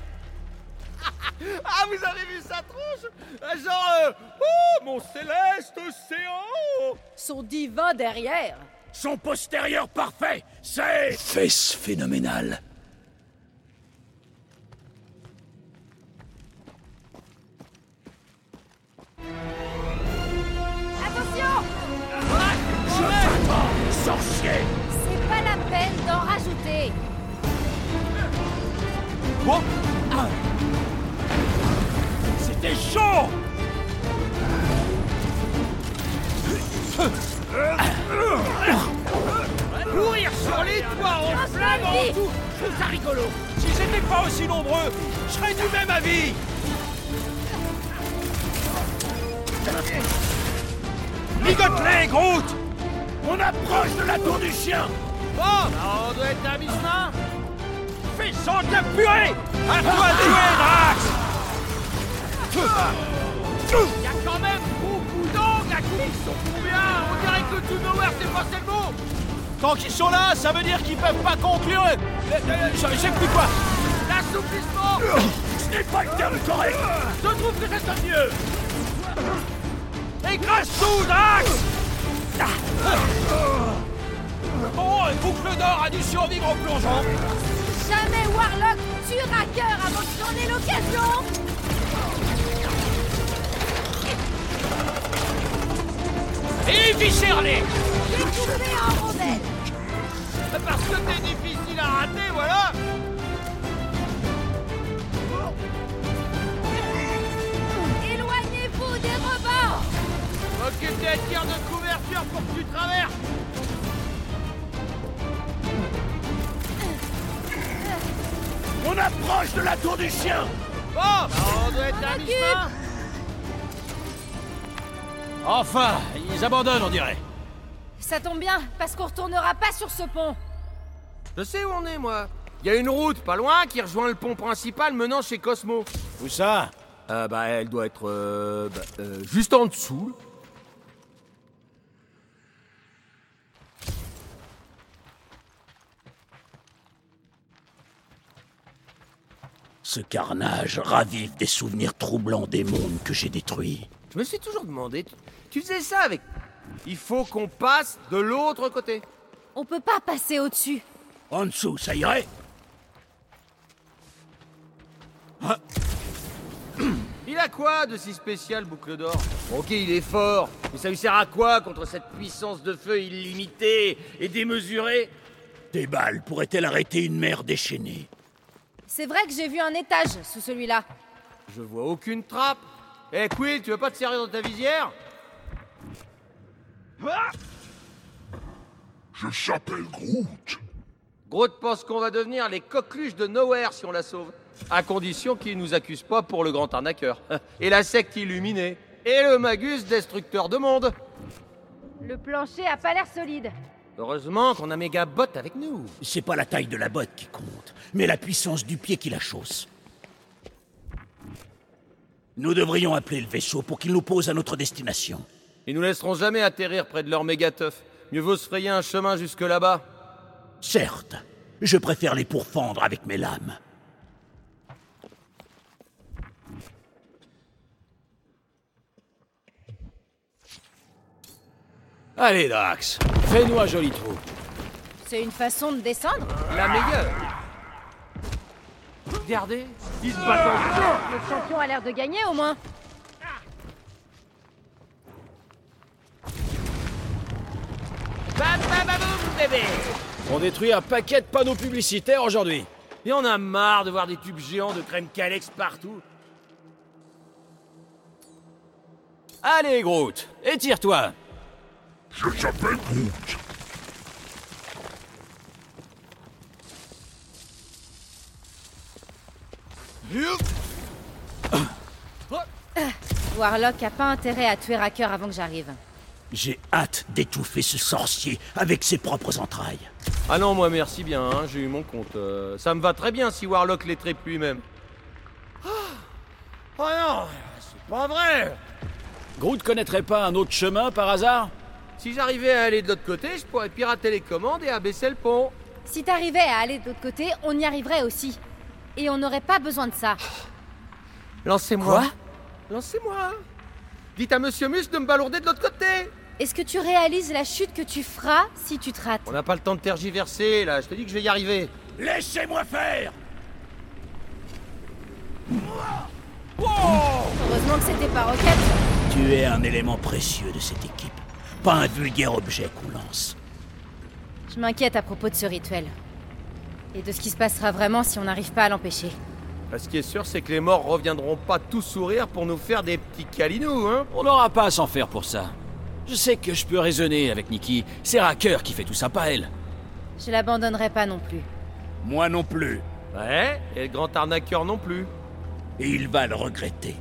Ah, vous avez vu sa tronche Ah, Genre, euh, oh, mon céleste océan Son divin derrière Son postérieur parfait, c'est... Fesse phénoménale. Attention! Je t'attends, sorcier. C'est pas la peine d'en rajouter. C'était chaud tout Je trouve ça rigolo Si j'étais pas aussi nombreux, je serais du même avis. Ligote-les, Groot. On approche de la tour du chien. Bon, on doit être à mi-chemin. Fais sang de la purée À toi de jouer, Drax. Il y a quand même beaucoup d'angles à qui ils sont combien? On dirait que tout nowhere c'est pas le mot Tant qu'ils sont là, ça veut dire qu'ils peuvent pas conclure. euh, euh, je sais plus quoi. L'assouplissement Ce n'est pas le terme correct Je trouve que ça sonne mieux Écrase tout, Drax Bon, euh, boucle d'or a dû survivre en plongeant. Jamais Warlock tue Racker avant que j'en ai l'occasion Et viscérez J'ai coupé en rondelles Parce que t'es difficile à rater, voilà. Éloignez-vous des rebords Occupe tes tirs de couverture pour que tu traverses. On approche de la tour du chien. Bon, bah, on doit être à mi-chemin. Enfin, ils abandonnent, on dirait. Ça tombe bien, parce qu'on retournera pas sur ce pont Je sais où on est, moi Il y a une route pas loin qui rejoint le pont principal menant chez Cosmo. Où ça Euh, bah, elle doit être euh, bah, euh, juste en dessous. Ce carnage ravive des souvenirs troublants des mondes que j'ai détruits. Je me suis toujours demandé, tu, tu faisais ça avec... Il faut qu'on passe de l'autre côté. On peut pas passer au-dessus. En dessous, ça irait Il a quoi de si spécial, Boucle d'Or? Ok, il est fort, mais ça lui sert à quoi contre cette puissance de feu illimitée et démesurée? Des balles pourraient-elles arrêter une mer déchaînée? C'est vrai que j'ai vu un étage sous celui-là. Je vois aucune trappe. Eh, Quill, tu veux pas te servir dans ta visière? Je s'appelle Groot. Groot pense qu'on va devenir les coqueluches de Nowhere si on la sauve? À condition qu'il nous accuse pas pour le grand arnaqueur. Et la secte illuminée. Et le magus destructeur de monde. Le plancher a pas l'air solide. Heureusement qu'on a Megabot avec nous. C'est pas la taille de la botte qui compte, mais la puissance du pied qui la chausse. Nous devrions appeler le vaisseau pour qu'il nous pose à notre destination. Ils nous laisseront jamais atterrir près de leur mégateuf. Mieux vaut se frayer un chemin jusque là-bas. Certes, je préfère les pourfendre avec mes lames. Allez, Drax, fais-nous un joli trou. C'est une façon de descendre La meilleure. Regardez, ils se battent en Le champion a l'air de gagner au moins. Bam, bam, bam, boum, bébé On détruit un paquet de panneaux publicitaires aujourd'hui. Et on a marre de voir des tubes géants de crème Calex partout. Allez, Groot, étire-toi. Je s'appelle Groot. Warlock a pas intérêt à tuer Racker avant que j'arrive. J'ai hâte d'étouffer ce sorcier avec ses propres entrailles. Ah non, moi merci bien, hein, j'ai eu mon compte. euh, ça me va très bien si Warlock les traite lui-même. Ah Oh non, c'est pas vrai Groot connaîtrait pas un autre chemin par hasard? Si j'arrivais à aller de l'autre côté, je pourrais pirater les commandes et abaisser le pont. Si t'arrivais à aller de l'autre côté, on y arriverait aussi. Et on n'aurait pas besoin de ça. Lancez-moi. Quoi? Lancez-moi. Dites à Monsieur Mus de me balourder de l'autre côté. Est-ce que tu réalises la chute que tu feras si tu te rates On n'a pas le temps de tergiverser, là. Je te dis que je vais y arriver. Laissez-moi faire Heureusement que c'était pas Rocket. Tu es un élément précieux de cette équipe, pas un vulgaire objet qu'on lance. Je m'inquiète à propos de ce rituel. Et de ce qui se passera vraiment si on n'arrive pas à l'empêcher. Bah, Ce qui est sûr, c'est que les morts reviendront pas tous sourire pour nous faire des petits calinous, hein. On n'aura pas à s'en faire pour ça. Je sais que je peux raisonner avec Nikki. C'est Racker qui fait tout ça, pas elle. Je l'abandonnerai pas non plus. Moi non plus. Ouais, et le grand arnaqueur non plus. Et il va le regretter.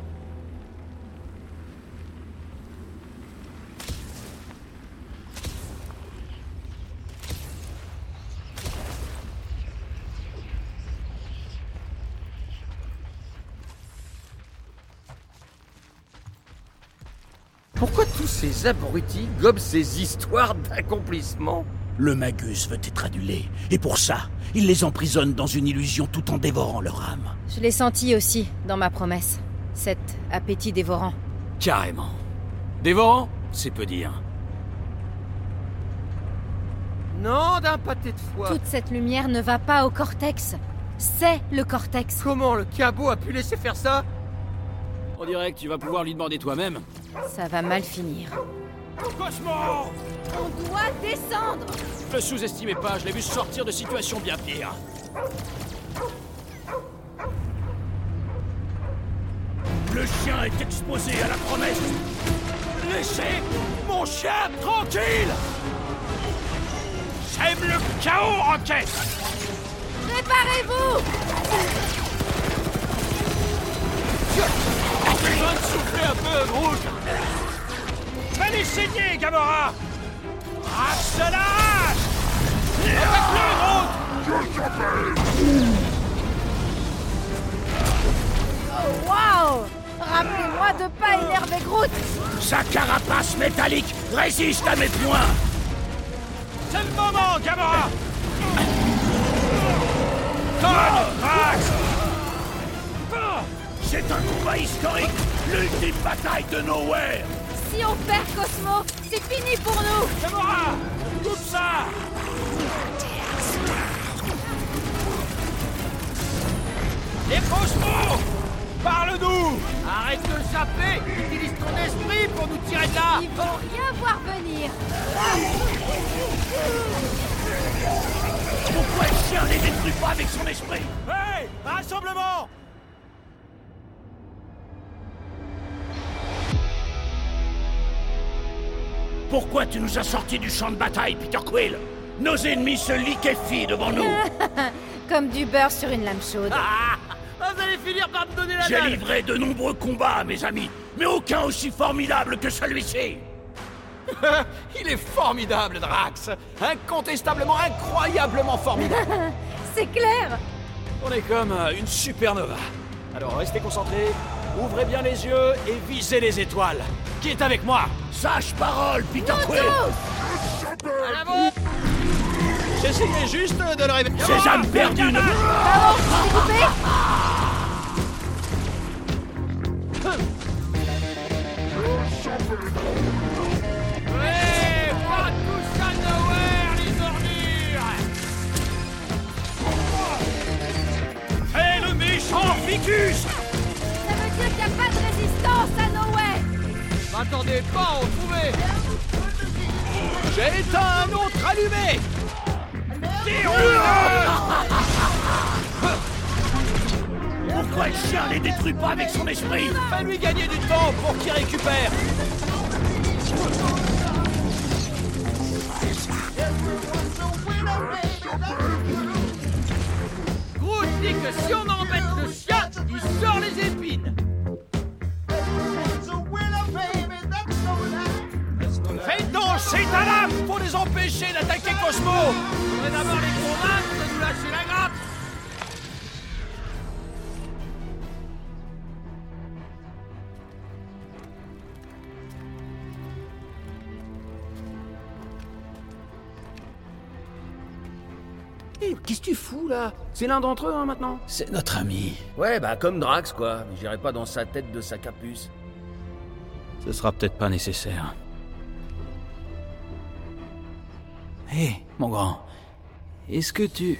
Pourquoi tous ces abrutis gobent ces histoires d'accomplissement Le Magus veut être annulé, et pour ça, il les emprisonne dans une illusion tout en dévorant leur âme. Je l'ai senti aussi dans ma promesse. Cet appétit dévorant. Carrément. Dévorant, c'est peu dire. Non, d'un pâté de foie. Toute cette lumière ne va pas au cortex. C'est le cortex. Comment le cabot a pu laisser faire ça? On dirait que tu vas pouvoir lui demander toi-même. Ça va mal finir. Cosmo On doit descendre Ne sous-estimez pas, je l'ai vu sortir de situations bien pires. Le chien est exposé à la promesse. Laissez mon chien tranquille J'aime le chaos, Rocket Préparez-vous Besoin de souffler un peu, Groot. Allez saigner, Gamora. Accélère Attaque-le, Groot. Oh, waouh Rappelez-moi de pas énerver Groot. Sa carapace métallique résiste à mes poings. C'est le moment, Gamora. C'est un combat historique, l'ultime bataille de Nowhere. Si on perd Cosmo, c'est fini pour nous. Gamora Coupe ça. Et Cosmo Parle-nous. Arrête de zapper. Utilise ton esprit pour nous tirer de là. Ils vont rien voir venir. Pourquoi le chien les détruit pas avec son esprit? Hey Rassemblement Pourquoi tu nous as sortis du champ de bataille, Peter Quill Nos ennemis se liquéfient devant nous. Comme du beurre sur une lame chaude. Ah Vous allez finir par me donner la J'ai livré de nombreux combats, mes amis, mais aucun aussi formidable que celui-ci. Il est formidable, Drax Incontestablement, incroyablement formidable C'est clair On est comme euh, une supernova. Alors restez concentrés, ouvrez bien les yeux et visez les étoiles. Qui est avec moi? Sage parole, Peter Quill. J'essayais juste de le réveiller. Ces âmes perdues ne... Pardon, je t'ai coupé Ouais, pas tous à nowhere, les ordures Et le méchant Ficus résistance à Nowhere M'attendez pas à en trouver. J'ai éteint un autre allumé. Pourquoi le chien les détruit pas avec son esprit? Fais-lui gagner du temps pour qu'il récupère. Groot dit que si on embête le chien, il sort les épines Fais donc ces lame pour les empêcher d'attaquer Cosmo Faudrait d'abord les convaincre de nous lâcher la grappe Eh, Qu'est-ce que tu fous là? C'est l'un d'entre eux hein, maintenant? C'est notre ami. Ouais, bah comme Drax, quoi. Mais J'irai pas dans sa tête de sa capuce. Ce sera peut-être pas nécessaire. Hé, mon grand. Est-ce que tu...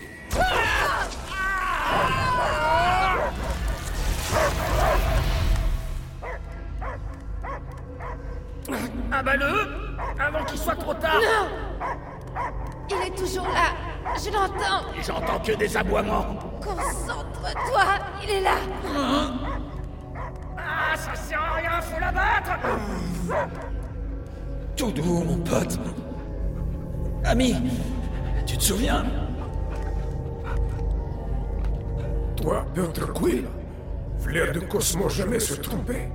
Abat-le Avant qu'il soit trop tard. Il est toujours là. Je l'entends. J'entends que des aboiements. Concentre-toi Il est là. Ah, ça sert à rien, faut l'abattre. Tout doux, mon pote. Ami, tu te souviens? Toi, Peter Quill, flair de Cosmo jamais se tromper.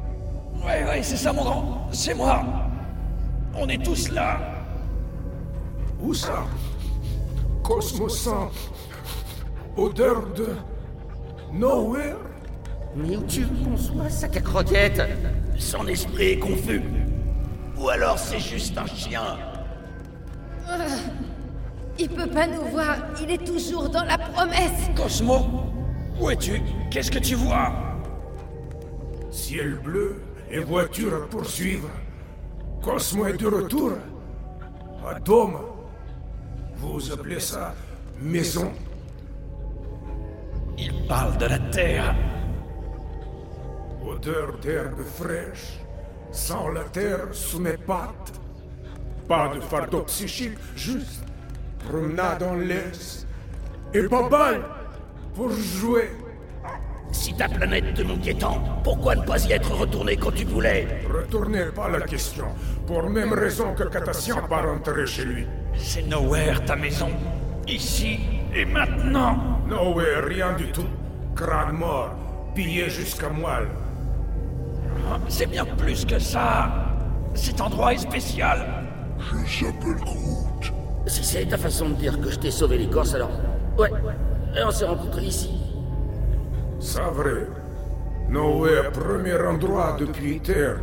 Ouais, ouais, c'est ça, mon grand. C'est moi. On est tous là. Où ça? Cosmo sent odeur de nowhere? Mais où tu veux qu'on soit, sac à croquettes Son esprit est confus. Ou alors c'est juste un chien Il peut pas nous voir, il est toujours dans la promesse. Cosmo Où es-tu? Qu'est-ce que tu vois? Ciel bleu et voiture à poursuivre. Cosmo est de retour. Dôme. Vous appelez ça maison Il parle de la Terre. Odeur d'herbe fraîche. Sans la terre sous mes pattes. Pas de fardeau psychique, juste promenade en laisse. Et pas balle pour jouer. Si ta planète te manquait tant, pourquoi ne pas y être retourné quand tu voulais? Retournez pas la question. Pour même raison que Catassien pas rentré chez lui. C'est Nowhere ta maison. Ici et maintenant. Nowhere, rien du tout. Crâne mort, pillé jusqu'à moelle. C'est bien plus que ça. Cet endroit est spécial. Je s'appelle Groot. Si c'est ta façon de dire que je t'ai sauvé l'écorce, alors... Ouais, et on s'est rencontrés ici. C'est vrai. Nowhere, premier endroit depuis Terre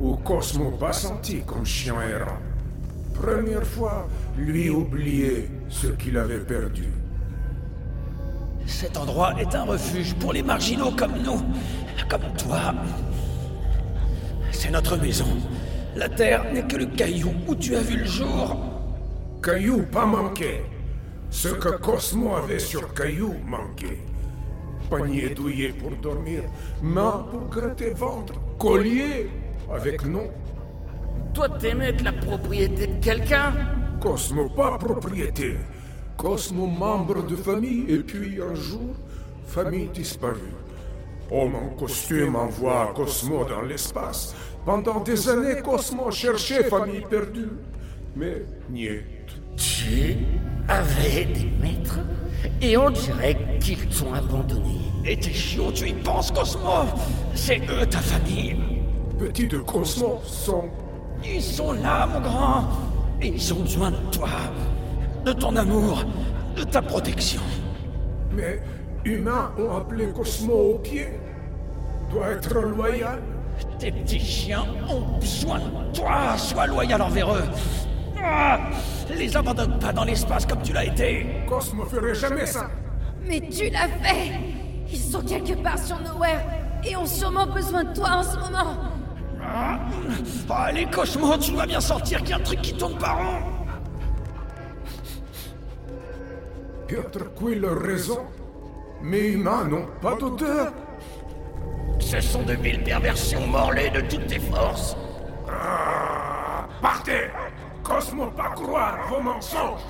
où Cosmo pas senti comme chien errant. Première fois, lui oublier ce qu'il avait perdu. Cet endroit est un refuge pour les marginaux comme nous, comme toi. C'est notre maison. La Terre n'est que le caillou où tu as vu le jour. Caillou pas manqué. Ce que Cosmo avait sur Caillou manquait. Panier douillet pour dormir, main pour gratter ventre, collier avec nom. Toi, t'aimais être la propriété de quelqu'un? Cosmo pas propriété. Cosmo membre de famille et puis un jour, famille disparue. Homme en costume envoie Cosmo dans l'espace. Pendant des années, Cosmo cherchait famille perdue. Mais niet. Tu avais des maîtres Et on dirait qu'ils t'ont abandonné. Et tes chiots, tu y penses, Cosmo? C'est eux ta famille. Petits de Cosmo sont... Ils sont là, mon grand. Et ils ont besoin de toi. De ton amour. De ta protection. Mais humains ont appelé Cosmo au pied. Doit être loyal. Tes petits chiens ont besoin de toi. Sois loyal envers eux. Ah Les abandonne pas dans l'espace comme tu l'as été. Cosmo ferait jamais ça. Mais tu l'as fait Ils sont quelque part sur Nowhere et ont sûrement besoin de toi en ce moment. Ah, allez, Cosmo, tu dois bien sortir qu'il y a un truc qui tourne par rond. Piotr Quill a raison. Mais humains n'ont pas d'odeur. Ce sont de mille perversions morlées de toutes tes forces. Ah, partez Cosmo pas croire vos mensonges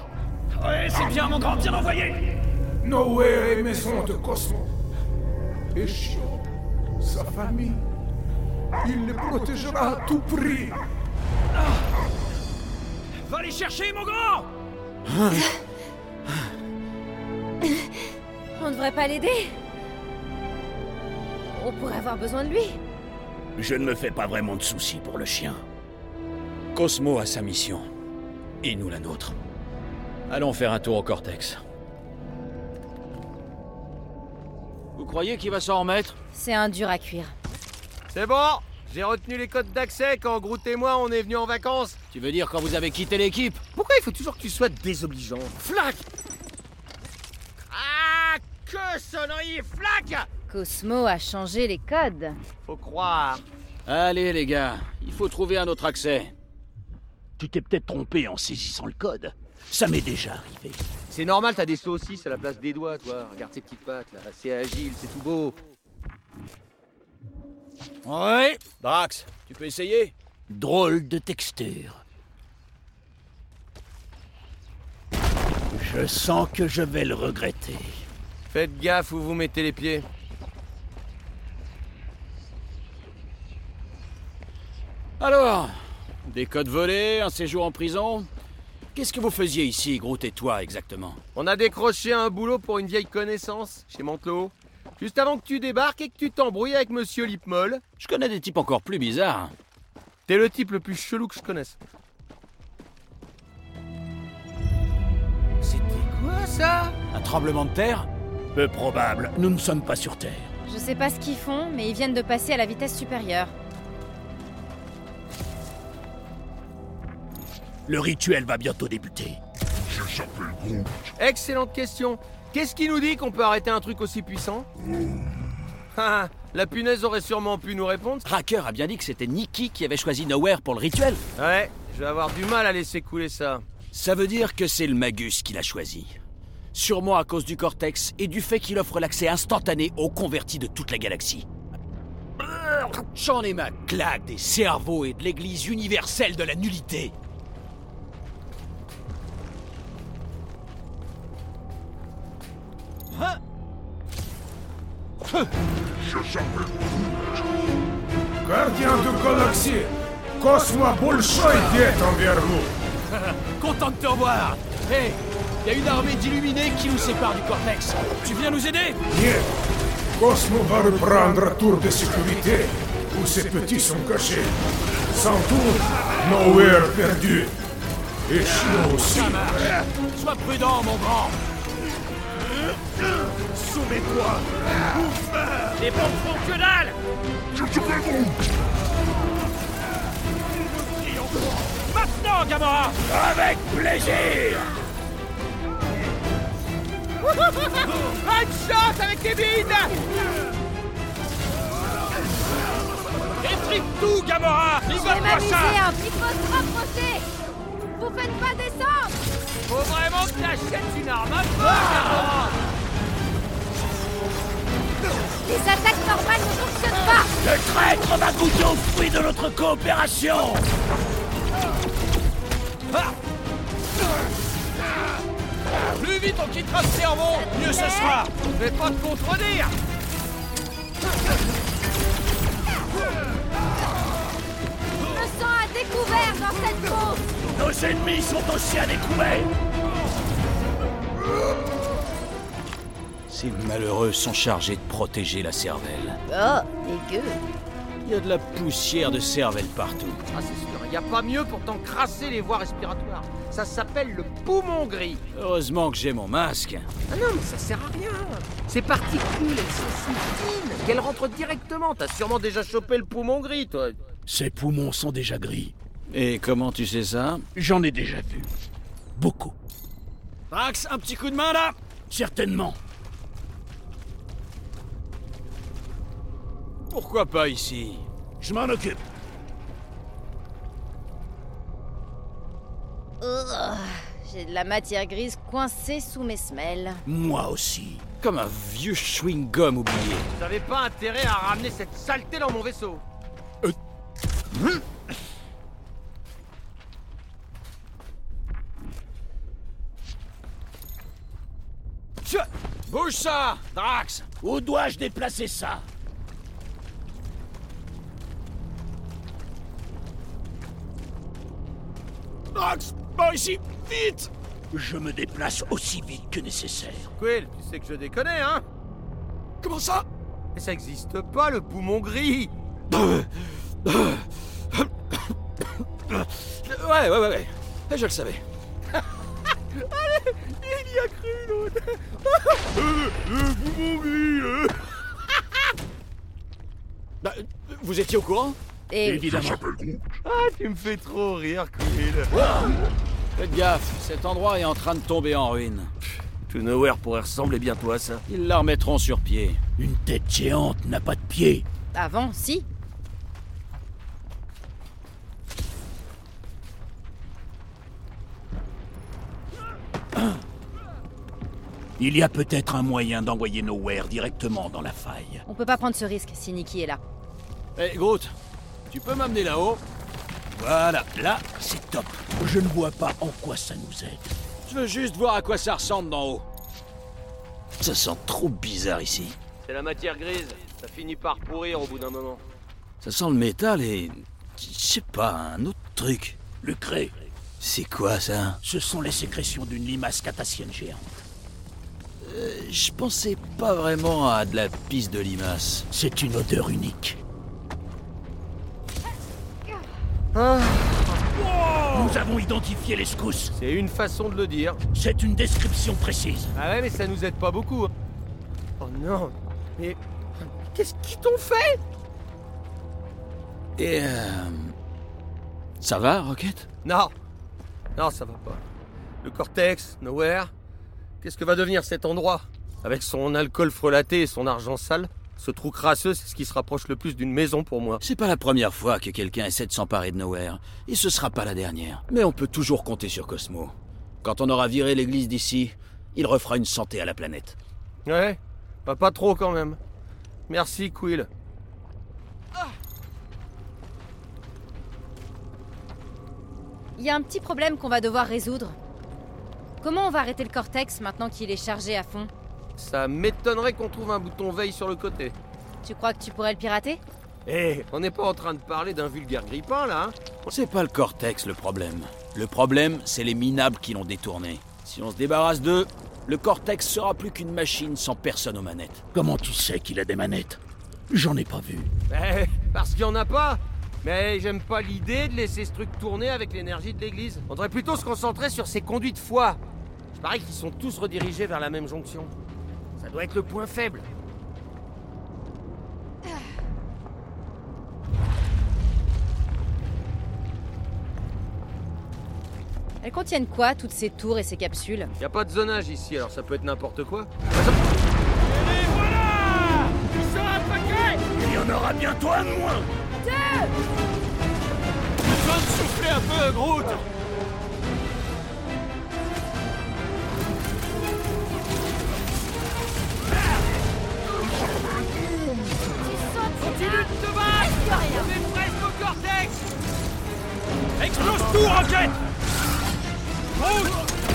Ouais, c'est bien, mon grand, bien envoyé Nowhere est maison de Cosmo. Et Chiot, sa famille, il les protégera à tout prix. Va les chercher, mon grand On devrait pas l'aider On pourrait avoir besoin de lui. Je ne me fais pas vraiment de soucis pour le chien. Cosmo a sa mission. Et nous la nôtre. Allons faire un tour au Cortex. Vous croyez qu'il va s'en remettre? C'est un dur à cuire. C'est bon J'ai retenu les codes d'accès quand Groot et moi on est venus en vacances. Tu veux dire quand vous avez quitté l'équipe? Pourquoi il faut toujours que tu sois désobligeant? Flac Ah Que sonnerie Flac Cosmo a changé les codes. Faut croire. Allez les gars, il faut trouver un autre accès. Tu t'es peut-être trompé en saisissant le code. Ça m'est déjà arrivé. C'est normal, t'as des saucisses à la place des doigts, toi. Regarde ces petites pattes là, c'est agile, c'est tout beau. Ouais Drax, tu peux essayer Drôle de texture. Je sens que je vais le regretter. Faites gaffe où vous mettez les pieds. Alors, des codes volés, un séjour en prison Qu'est-ce que vous faisiez ici, Groot et toi, exactement On a décroché un boulot pour une vieille connaissance, chez Mantelot. Juste avant que tu débarques et que tu t'embrouilles avec Monsieur Lipmol. Je connais des types encore plus bizarres. T'es le type le plus chelou que je connaisse. C'était quoi ça? Un tremblement de terre? Peu probable, nous ne sommes pas sur Terre. Je sais pas ce qu'ils font, mais ils viennent de passer à la vitesse supérieure. Le rituel va bientôt débuter. Je s'appelle Groot. Excellente question. Qu'est-ce qui nous dit qu'on peut arrêter un truc aussi puissant? Ah, la punaise aurait sûrement pu nous répondre. Racker a bien dit que c'était Nikki qui avait choisi Nowhere pour le rituel. Ouais, je vais avoir du mal à laisser couler ça. Ça veut dire que c'est le Magus qui l'a choisi. Sûrement à cause du cortex et du fait qu'il offre l'accès instantané aux convertis de toute la galaxie. J'en ai ma claque des cerveaux et de l'église universelle de la nullité. De galaxie, Cosmo Bolshoi est envers vous. Content de te revoir Hé Il y a une armée d'illuminés qui nous sépare du cortex. Tu viens nous aider? Niet. Cosmo va reprendre un tour de sécurité où ses petits sont cachés. Sans tour, Nowhere perdu. Et Shiro aussi. Sois prudent, mon grand Soumets-toi. Les bombes font que dalle Je s'appelle Groot. Maintenant, Gamora. Avec plaisir. Une chance avec tes bides Étripe tout, Gamora. Rigole-moi m'amuser ça. petit peu se rapprocher Vous faites pas descendre. Faut vraiment que t'achètes une arme à feu, Gamora Les attaques normales ne fonctionnent pas. Le traître va goûter aux fruits de notre coopération. Plus vite on quittera ce cerveau, mieux ce sera. Je vais pas te contredire. Je me sens à découvert dans cette peau. Nos ennemis sont aussi à découvert Ces malheureux sont chargés de protéger la cervelle. Oh, dégueu Il y a de la poussière de cervelle partout. Ah c'est sûr, y a pas mieux pour t'encrasser les voies respiratoires. Ça s'appelle le poumon gris. Heureusement que j'ai mon masque. Ah non, mais ça sert à rien. Ces particules, elles sont si fines qu'elles rentrent directement. T'as sûrement déjà chopé le poumon gris, toi. Ces poumons sont déjà gris. Et comment tu sais ça? J'en ai déjà vu. Beaucoup. Drax, un petit coup de main là? Certainement. Pourquoi pas ici Je m'en occupe. Oh, J'ai de la matière grise coincée sous mes semelles. Moi aussi. Comme un vieux chewing-gum oublié. J'avais pas intérêt à ramener cette saleté dans mon vaisseau. Tchè Bouge ça, Drax Où dois-je déplacer ça? Drax, par ici, vite Je me déplace aussi vite que nécessaire. Quill, tu sais que je déconne, hein Comment ça? Mais ça existe pas, le poumon gris Ouais, ouais, ouais, ouais. Je le savais. Il y a cru, l'autre Bah, vous étiez au courant? Et Évidemment. Ah, tu me fais trop rire, Quill Faites gaffe, cet endroit est en train de tomber en ruine. To Nowhere pourrait ressembler bientôt à ça. Ils la remettront sur pied. Une tête géante n'a pas de pied. avant, si. Il y a peut-être un moyen d'envoyer Nowhere directement dans la faille. On peut pas prendre ce risque si Nikki est là. Hé, Groot, tu peux m'amener là-haut Voilà, là, C'est top. Je ne vois pas en quoi ça nous aide. je veux juste voir à quoi ça ressemble d'en haut. Ça sent trop bizarre ici. C'est la matière grise. Ça finit par pourrir au bout d'un moment. Ça sent le métal et... Je sais pas, un autre truc. Le cré, C'est quoi ça? Ce sont les sécrétions d'une limace catassienne géante. Euh, Je pensais pas vraiment à de la pisse de limace. C'est une odeur unique. Nous avons identifié les scousses. C'est une façon de le dire. C'est une description précise. Ah ouais, mais ça nous aide pas beaucoup. hein. Oh non Mais... Qu'est-ce qu'ils t'ont fait? Et euh... Ça va, Rocket? Non Non, ça va pas. Le Cortex, Nowhere. Qu'est-ce que va devenir cet endroit? Avec son alcool frelaté et son argent sale? Ce trou crasseux, c'est ce qui se rapproche le plus d'une maison pour moi. C'est pas la première fois que quelqu'un essaie de s'emparer de Nowhere, et ce sera pas la dernière. Mais on peut toujours compter sur Cosmo. Quand on aura viré l'église d'ici, il refera une santé à la planète. Ouais Bah pas trop quand même. Merci, Quill. Il y a un petit problème qu'on va devoir résoudre. Comment on va arrêter le cortex maintenant qu'il est chargé à fond? Ça m'étonnerait qu'on trouve un bouton veille sur le côté. Tu crois que tu pourrais le pirater Eh, on n'est pas en train de parler d'un vulgaire grippin là, hein C'est pas le cortex le problème. Le problème, c'est les minables qui l'ont détourné. Si on se débarrasse d'eux, le cortex sera plus qu'une machine sans personne aux manettes. Comment tu sais qu'il a des manettes? J'en ai pas vu. Eh, parce qu'il y en a pas Mais j'aime pas l'idée de laisser ce truc tourner avec l'énergie de l'église. On devrait plutôt se concentrer sur ces conduits de foi. Il paraît qu'ils sont tous redirigés vers la même jonction. Ça doit être le point faible. Elles contiennent quoi, toutes ces tours et ces capsules Y a pas de zonage ici, alors ça peut être n'importe quoi. Et voilà Ils sont attaqués Il y en aura bientôt un de moins Besoin de souffler un peu, Groot Continue de te battre On est presque au cortex Explose tout, Rocket Groot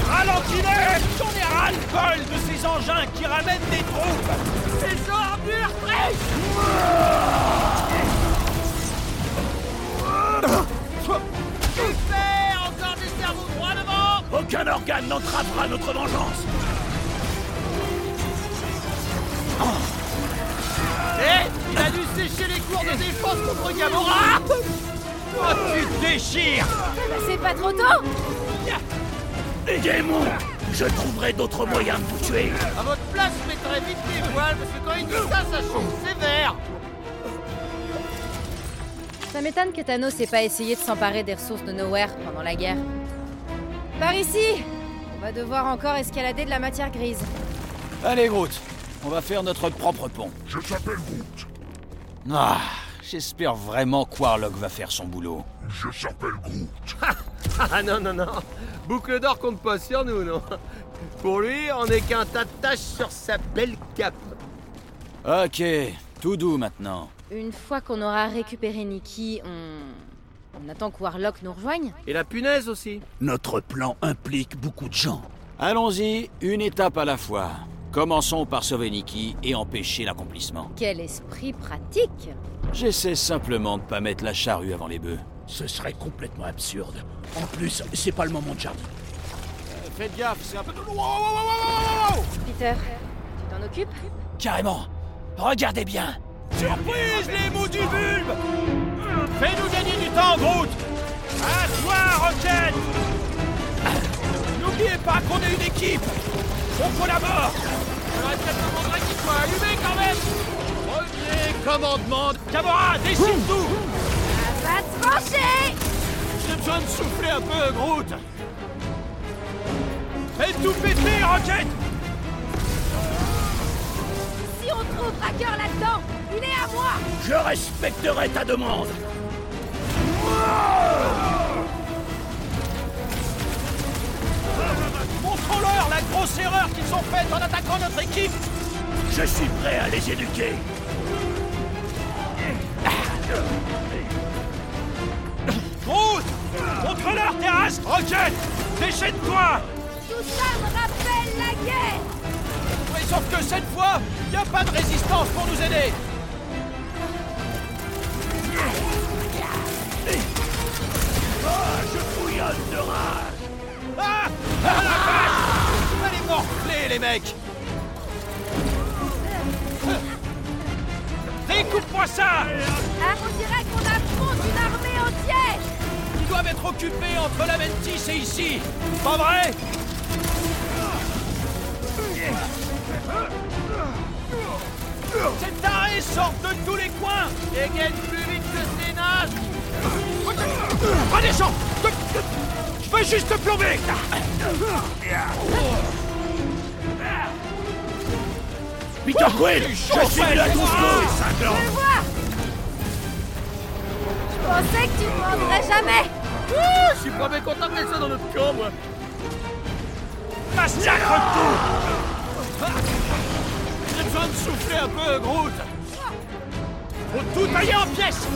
Ralentis-les J'en ai ras-le-bol de ces engins qui ramènent des troupes Ces ordures Super Encore des cerveaux droits devant Aucun organe n'entravera notre vengeance Eh Il a dû cours de défense contre Gamora Oh, tu te déchires Bah, C'est pas trop tôt Démon Je trouverai d'autres moyens de vous tuer À votre place, je mettrais vite les voiles, parce que quand il dit ça, ça change sévère Ça m'étonne que Thanos ait pas essayé de s'emparer des ressources de Nowhere pendant la guerre. Par ici On va devoir encore escalader de la matière grise. Allez, Groot, on va faire notre propre pont. Je s'appelle Groot. Ah, j'espère vraiment que Warlock va faire son boulot. Je s'appelle Groot. Ah non, non, non Boucle d'or compte pas sur nous, non Pour lui, on n'est qu'un tas de taches sur sa belle cape. Ok, tout doux maintenant. Une fois qu'on aura récupéré Nikki, on... On attend que Warlock nous rejoigne Et la punaise aussi Notre plan implique beaucoup de gens. Allons-y, une étape à la fois. Commençons par sauver Nikki et empêcher l'accomplissement. Quel esprit pratique. J'essaie simplement de pas mettre la charrue avant les bœufs. Ce serait complètement absurde. En plus, c'est pas le moment de jardin. Faites gaffe, c'est un peu... Wow, wow, wow, wow, wow, wow Peter, tu t'en occupes? Carrément. Regardez bien. Surprise, les mots du bulbe. Fais-nous gagner du temps, Groot À toi, Rocket. N'oubliez pas qu'on est une équipe. On collabore soit allumé quand même. Premier commandement. Gamora, décide tout Va te trancher J'ai besoin de souffler un peu, Groot. Fais tout péter, Rocket. Si on trouve Tracker là-dedans, il est à moi. Je respecterai ta demande. Montre-leur la grosse erreur qu'ils ont faite en attaquant notre équipe Je suis prêt à les éduquer. Groot Montre-leur tes races Rocket Déchaîne-toi Tout ça me rappelle la guerre Mais sauf que cette fois, y a pas de résistance pour nous aider Ah, je bouillonne de rage. Ah Ah la vache Allez morfler, les mecs Découpe-moi ça. Ah, on dirait qu'on affronte une armée entière. Ils doivent être occupés entre la Mentis et ici. Pas vrai? Ces tarés sortent de tous les coins. Dégaine plus vite que ses nages champ Je veux juste te plomber Peter Quill. Je suis venu à ton secours, Je le vois. Je pensais que tu ne demanderais jamais. Je suis pas mécontent qu'elle soit dans notre camp, moi. Massacre tout. J'ai besoin de souffler un peu, Groot Faut tout tailler en pièces.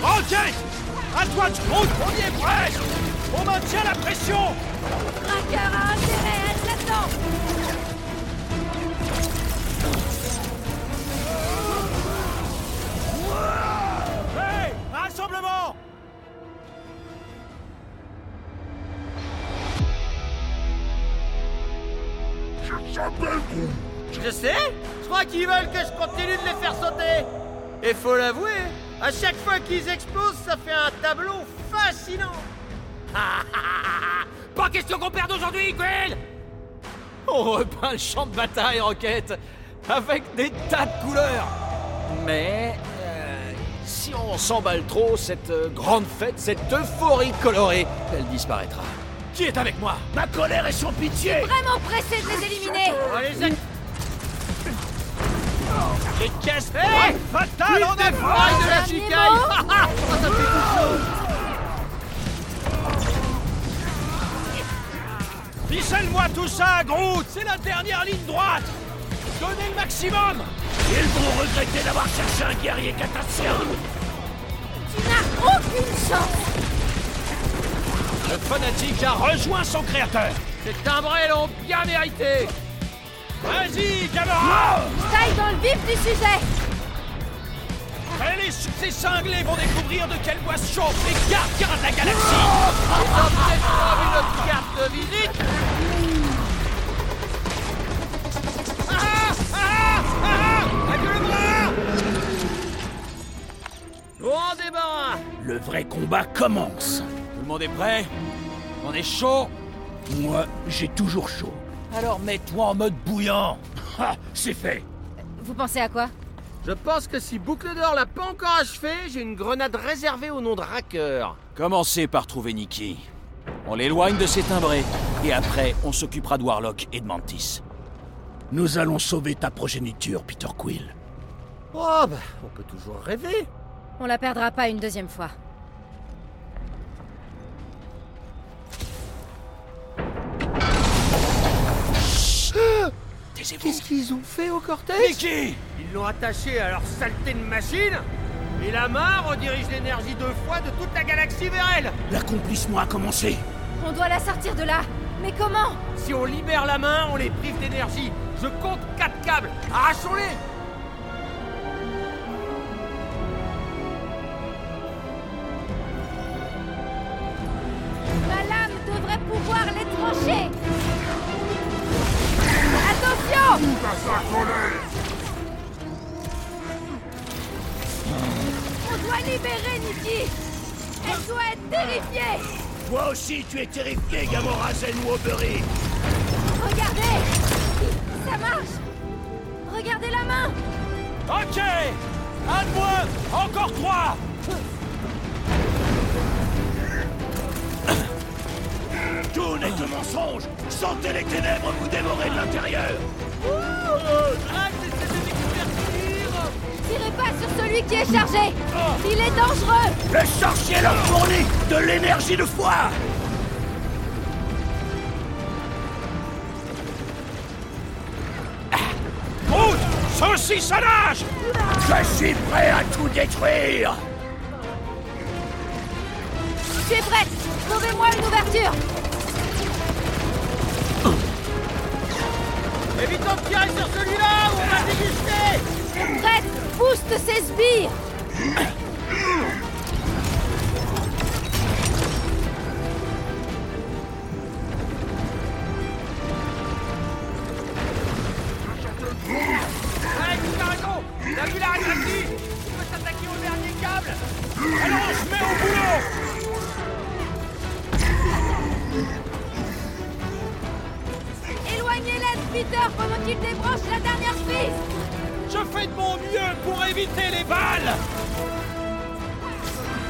Rocket À toi de Groot, on y est presque On maintient la pression. Tracker a intérêt à être là-dedans Rassemblement. Je s'appelle Groot. Je sais. Je crois qu'ils veulent que je continue de les faire sauter. Et faut l'avouer, à chaque fois qu'ils explosent, ça fait un tableau fascinant. Pas question qu'on perde aujourd'hui, Quill On repeint le champ de bataille, Rocket, avec des tas de couleurs. Mais si on s'emballe trop, cette euh, grande fête, cette euphorie colorée, elle disparaîtra. Qui est avec moi? Ma colère est sans pitié! Vraiment pressé de les éliminer. Les caisses hey Fatal en Des ferailles de la chicaille Nemo! Ça fait tout chaud Ficelle-moi tout ça, Groot C'est la dernière ligne droite Donnez le maximum. Ils vont regretter d'avoir cherché un guerrier catassien Tu n'as aucune chance. Le fanatique a rejoint son créateur. Ces timbrés l'ont bien mérité. Vas-y, camarade. Taille dans le vif du sujet. Et les succès cinglés vont découvrir de quel bois se chauffent les gardiens de la galaxie. Ils ont peut-être pas vu notre carte de visite Débarras Le vrai combat commence Tout le monde est prêt? On est chaud? Moi, j'ai toujours chaud. Alors mets-toi en mode bouillant Ah, c'est fait Vous pensez à quoi? Je pense que si Boucle d'Or l'a pas encore achevé, j'ai une grenade réservée au nom de Racker. Commencez par trouver Nikki. On l'éloigne de ses timbrés, et après, on s'occupera de Warlock et de Mantis. Nous allons sauver ta progéniture, Peter Quill. Oh bah, on peut toujours rêver On la perdra pas une deuxième fois. Qu'est-ce qu'ils ont fait au cortège Nikki Ils l'ont attaché à leur saleté de machine Et la main redirige l'énergie deux fois de toute la galaxie vers elle. L'accomplissement a commencé. On doit la sortir de là. Mais comment? Si on libère la main, on les prive d'énergie. Je compte quatre câbles. Arrachons-les Aussi, tu es terrifié, Gamora Zen Wolverine. Regardez! Ça marche! Regardez la main! Ok! Un de moins Encore trois! Tout n'est que mensonge! Sentez les ténèbres vous dévorer de l'intérieur! Tirez pas sur celui qui est chargé! Il est dangereux! Le sorcier leur fournit de l'énergie de foi Saucissonnage Je suis prêt à tout détruire. Je suis prête. Trouvez-moi une ouverture. Évitons de tirer sur celui-là ou on va déguster. Prête Booste ses sbires Peter pendant qu'il débranche la dernière prise Je fais de mon mieux pour éviter les balles.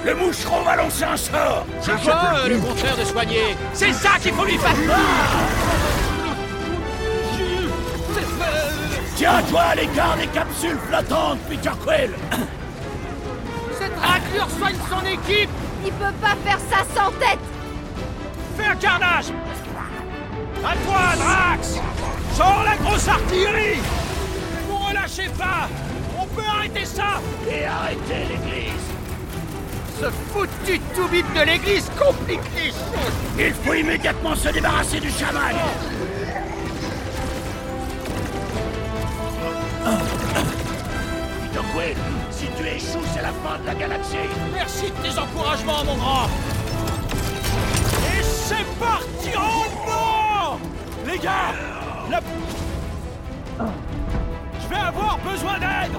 Le moucheron va lancer un sort. C'est quoi euh, le contraire de soigner. C'est ça qu'il faut lui faire Tiens-toi à l'écart des capsules flottantes, Peter Quill. Cette raclure soigne son équipe. Il peut pas faire ça sans tête. Fais un carnage. À toi, Drax Sors la grosse artillerie. Ne relâchez pas. On peut arrêter ça. Et arrêtez l'église. Ce foutu toubib de l'église complique les choses Il faut immédiatement se débarrasser du chaman. Peter Quill, si tu échoues, c'est la fin de la galaxie. Merci de tes encouragements, mon grand. Et c'est parti non Les gars Je vais avoir besoin d'aide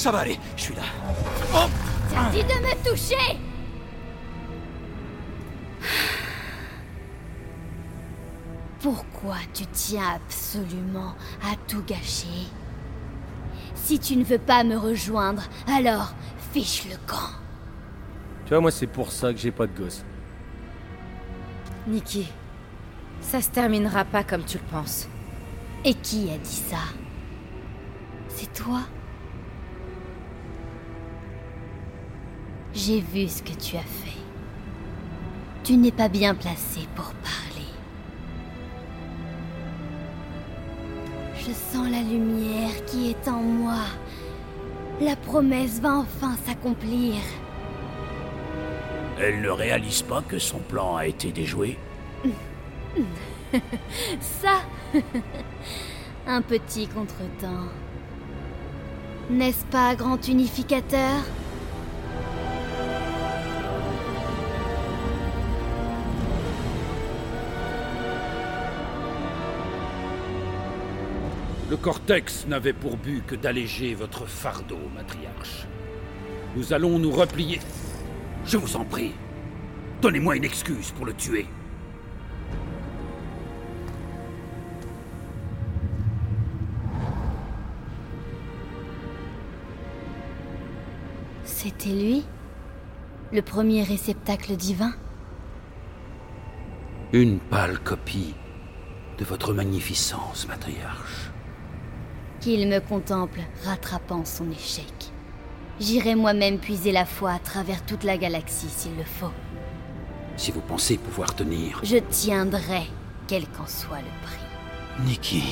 Ça va aller, je suis là. Oh Dis de me toucher Pourquoi tu tiens absolument à tout gâcher? Si tu ne veux pas me rejoindre, alors fiche le camp. Tu vois, moi, c'est pour ça que j'ai pas de gosse. Nikki, ça se terminera pas comme tu le penses. Et qui a dit ça? C'est toi? J'ai vu ce que tu as fait. Tu n'es pas bien placé pour parler. Je sens la lumière qui est en moi. La promesse va enfin s'accomplir. Elle ne réalise pas que son plan a été déjoué Ça Un petit contretemps. N'est-ce pas, grand unificateur? Le cortex n'avait pour but que d'alléger votre fardeau, matriarche. Nous allons nous replier. Je vous en prie, donnez-moi une excuse pour le tuer. C'était lui Le premier réceptacle divin? Une pâle copie de votre magnificence, matriarche. Qu'il me contemple rattrapant son échec. J'irai moi-même puiser la foi à travers toute la galaxie s'il le faut. Si vous pensez pouvoir tenir. Je tiendrai, quel qu'en soit le prix. Nikki.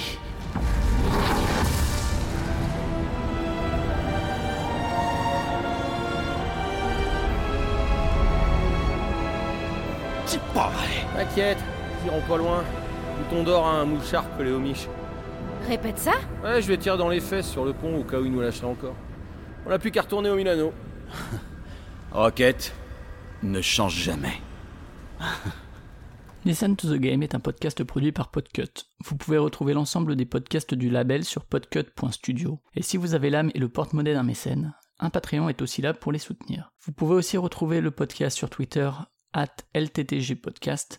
C'est pas vrai T'inquiète, ils iront pas loin. Bouton d'or a un mouchard miche. Répète ça Ouais, je vais tirer dans les fesses sur le pont au cas où il nous lâcherait encore. On n'a plus qu'à retourner au Milano. Rocket ne change jamais. Listen to the Game est un podcast produit par Podcut. Vous pouvez retrouver l'ensemble des podcasts du label sur podcut.studio. Et si vous avez l'âme et le porte-monnaie d'un mécène, un Patreon est aussi là pour les soutenir. Vous pouvez aussi retrouver le podcast sur Twitter, at LTTG Podcast,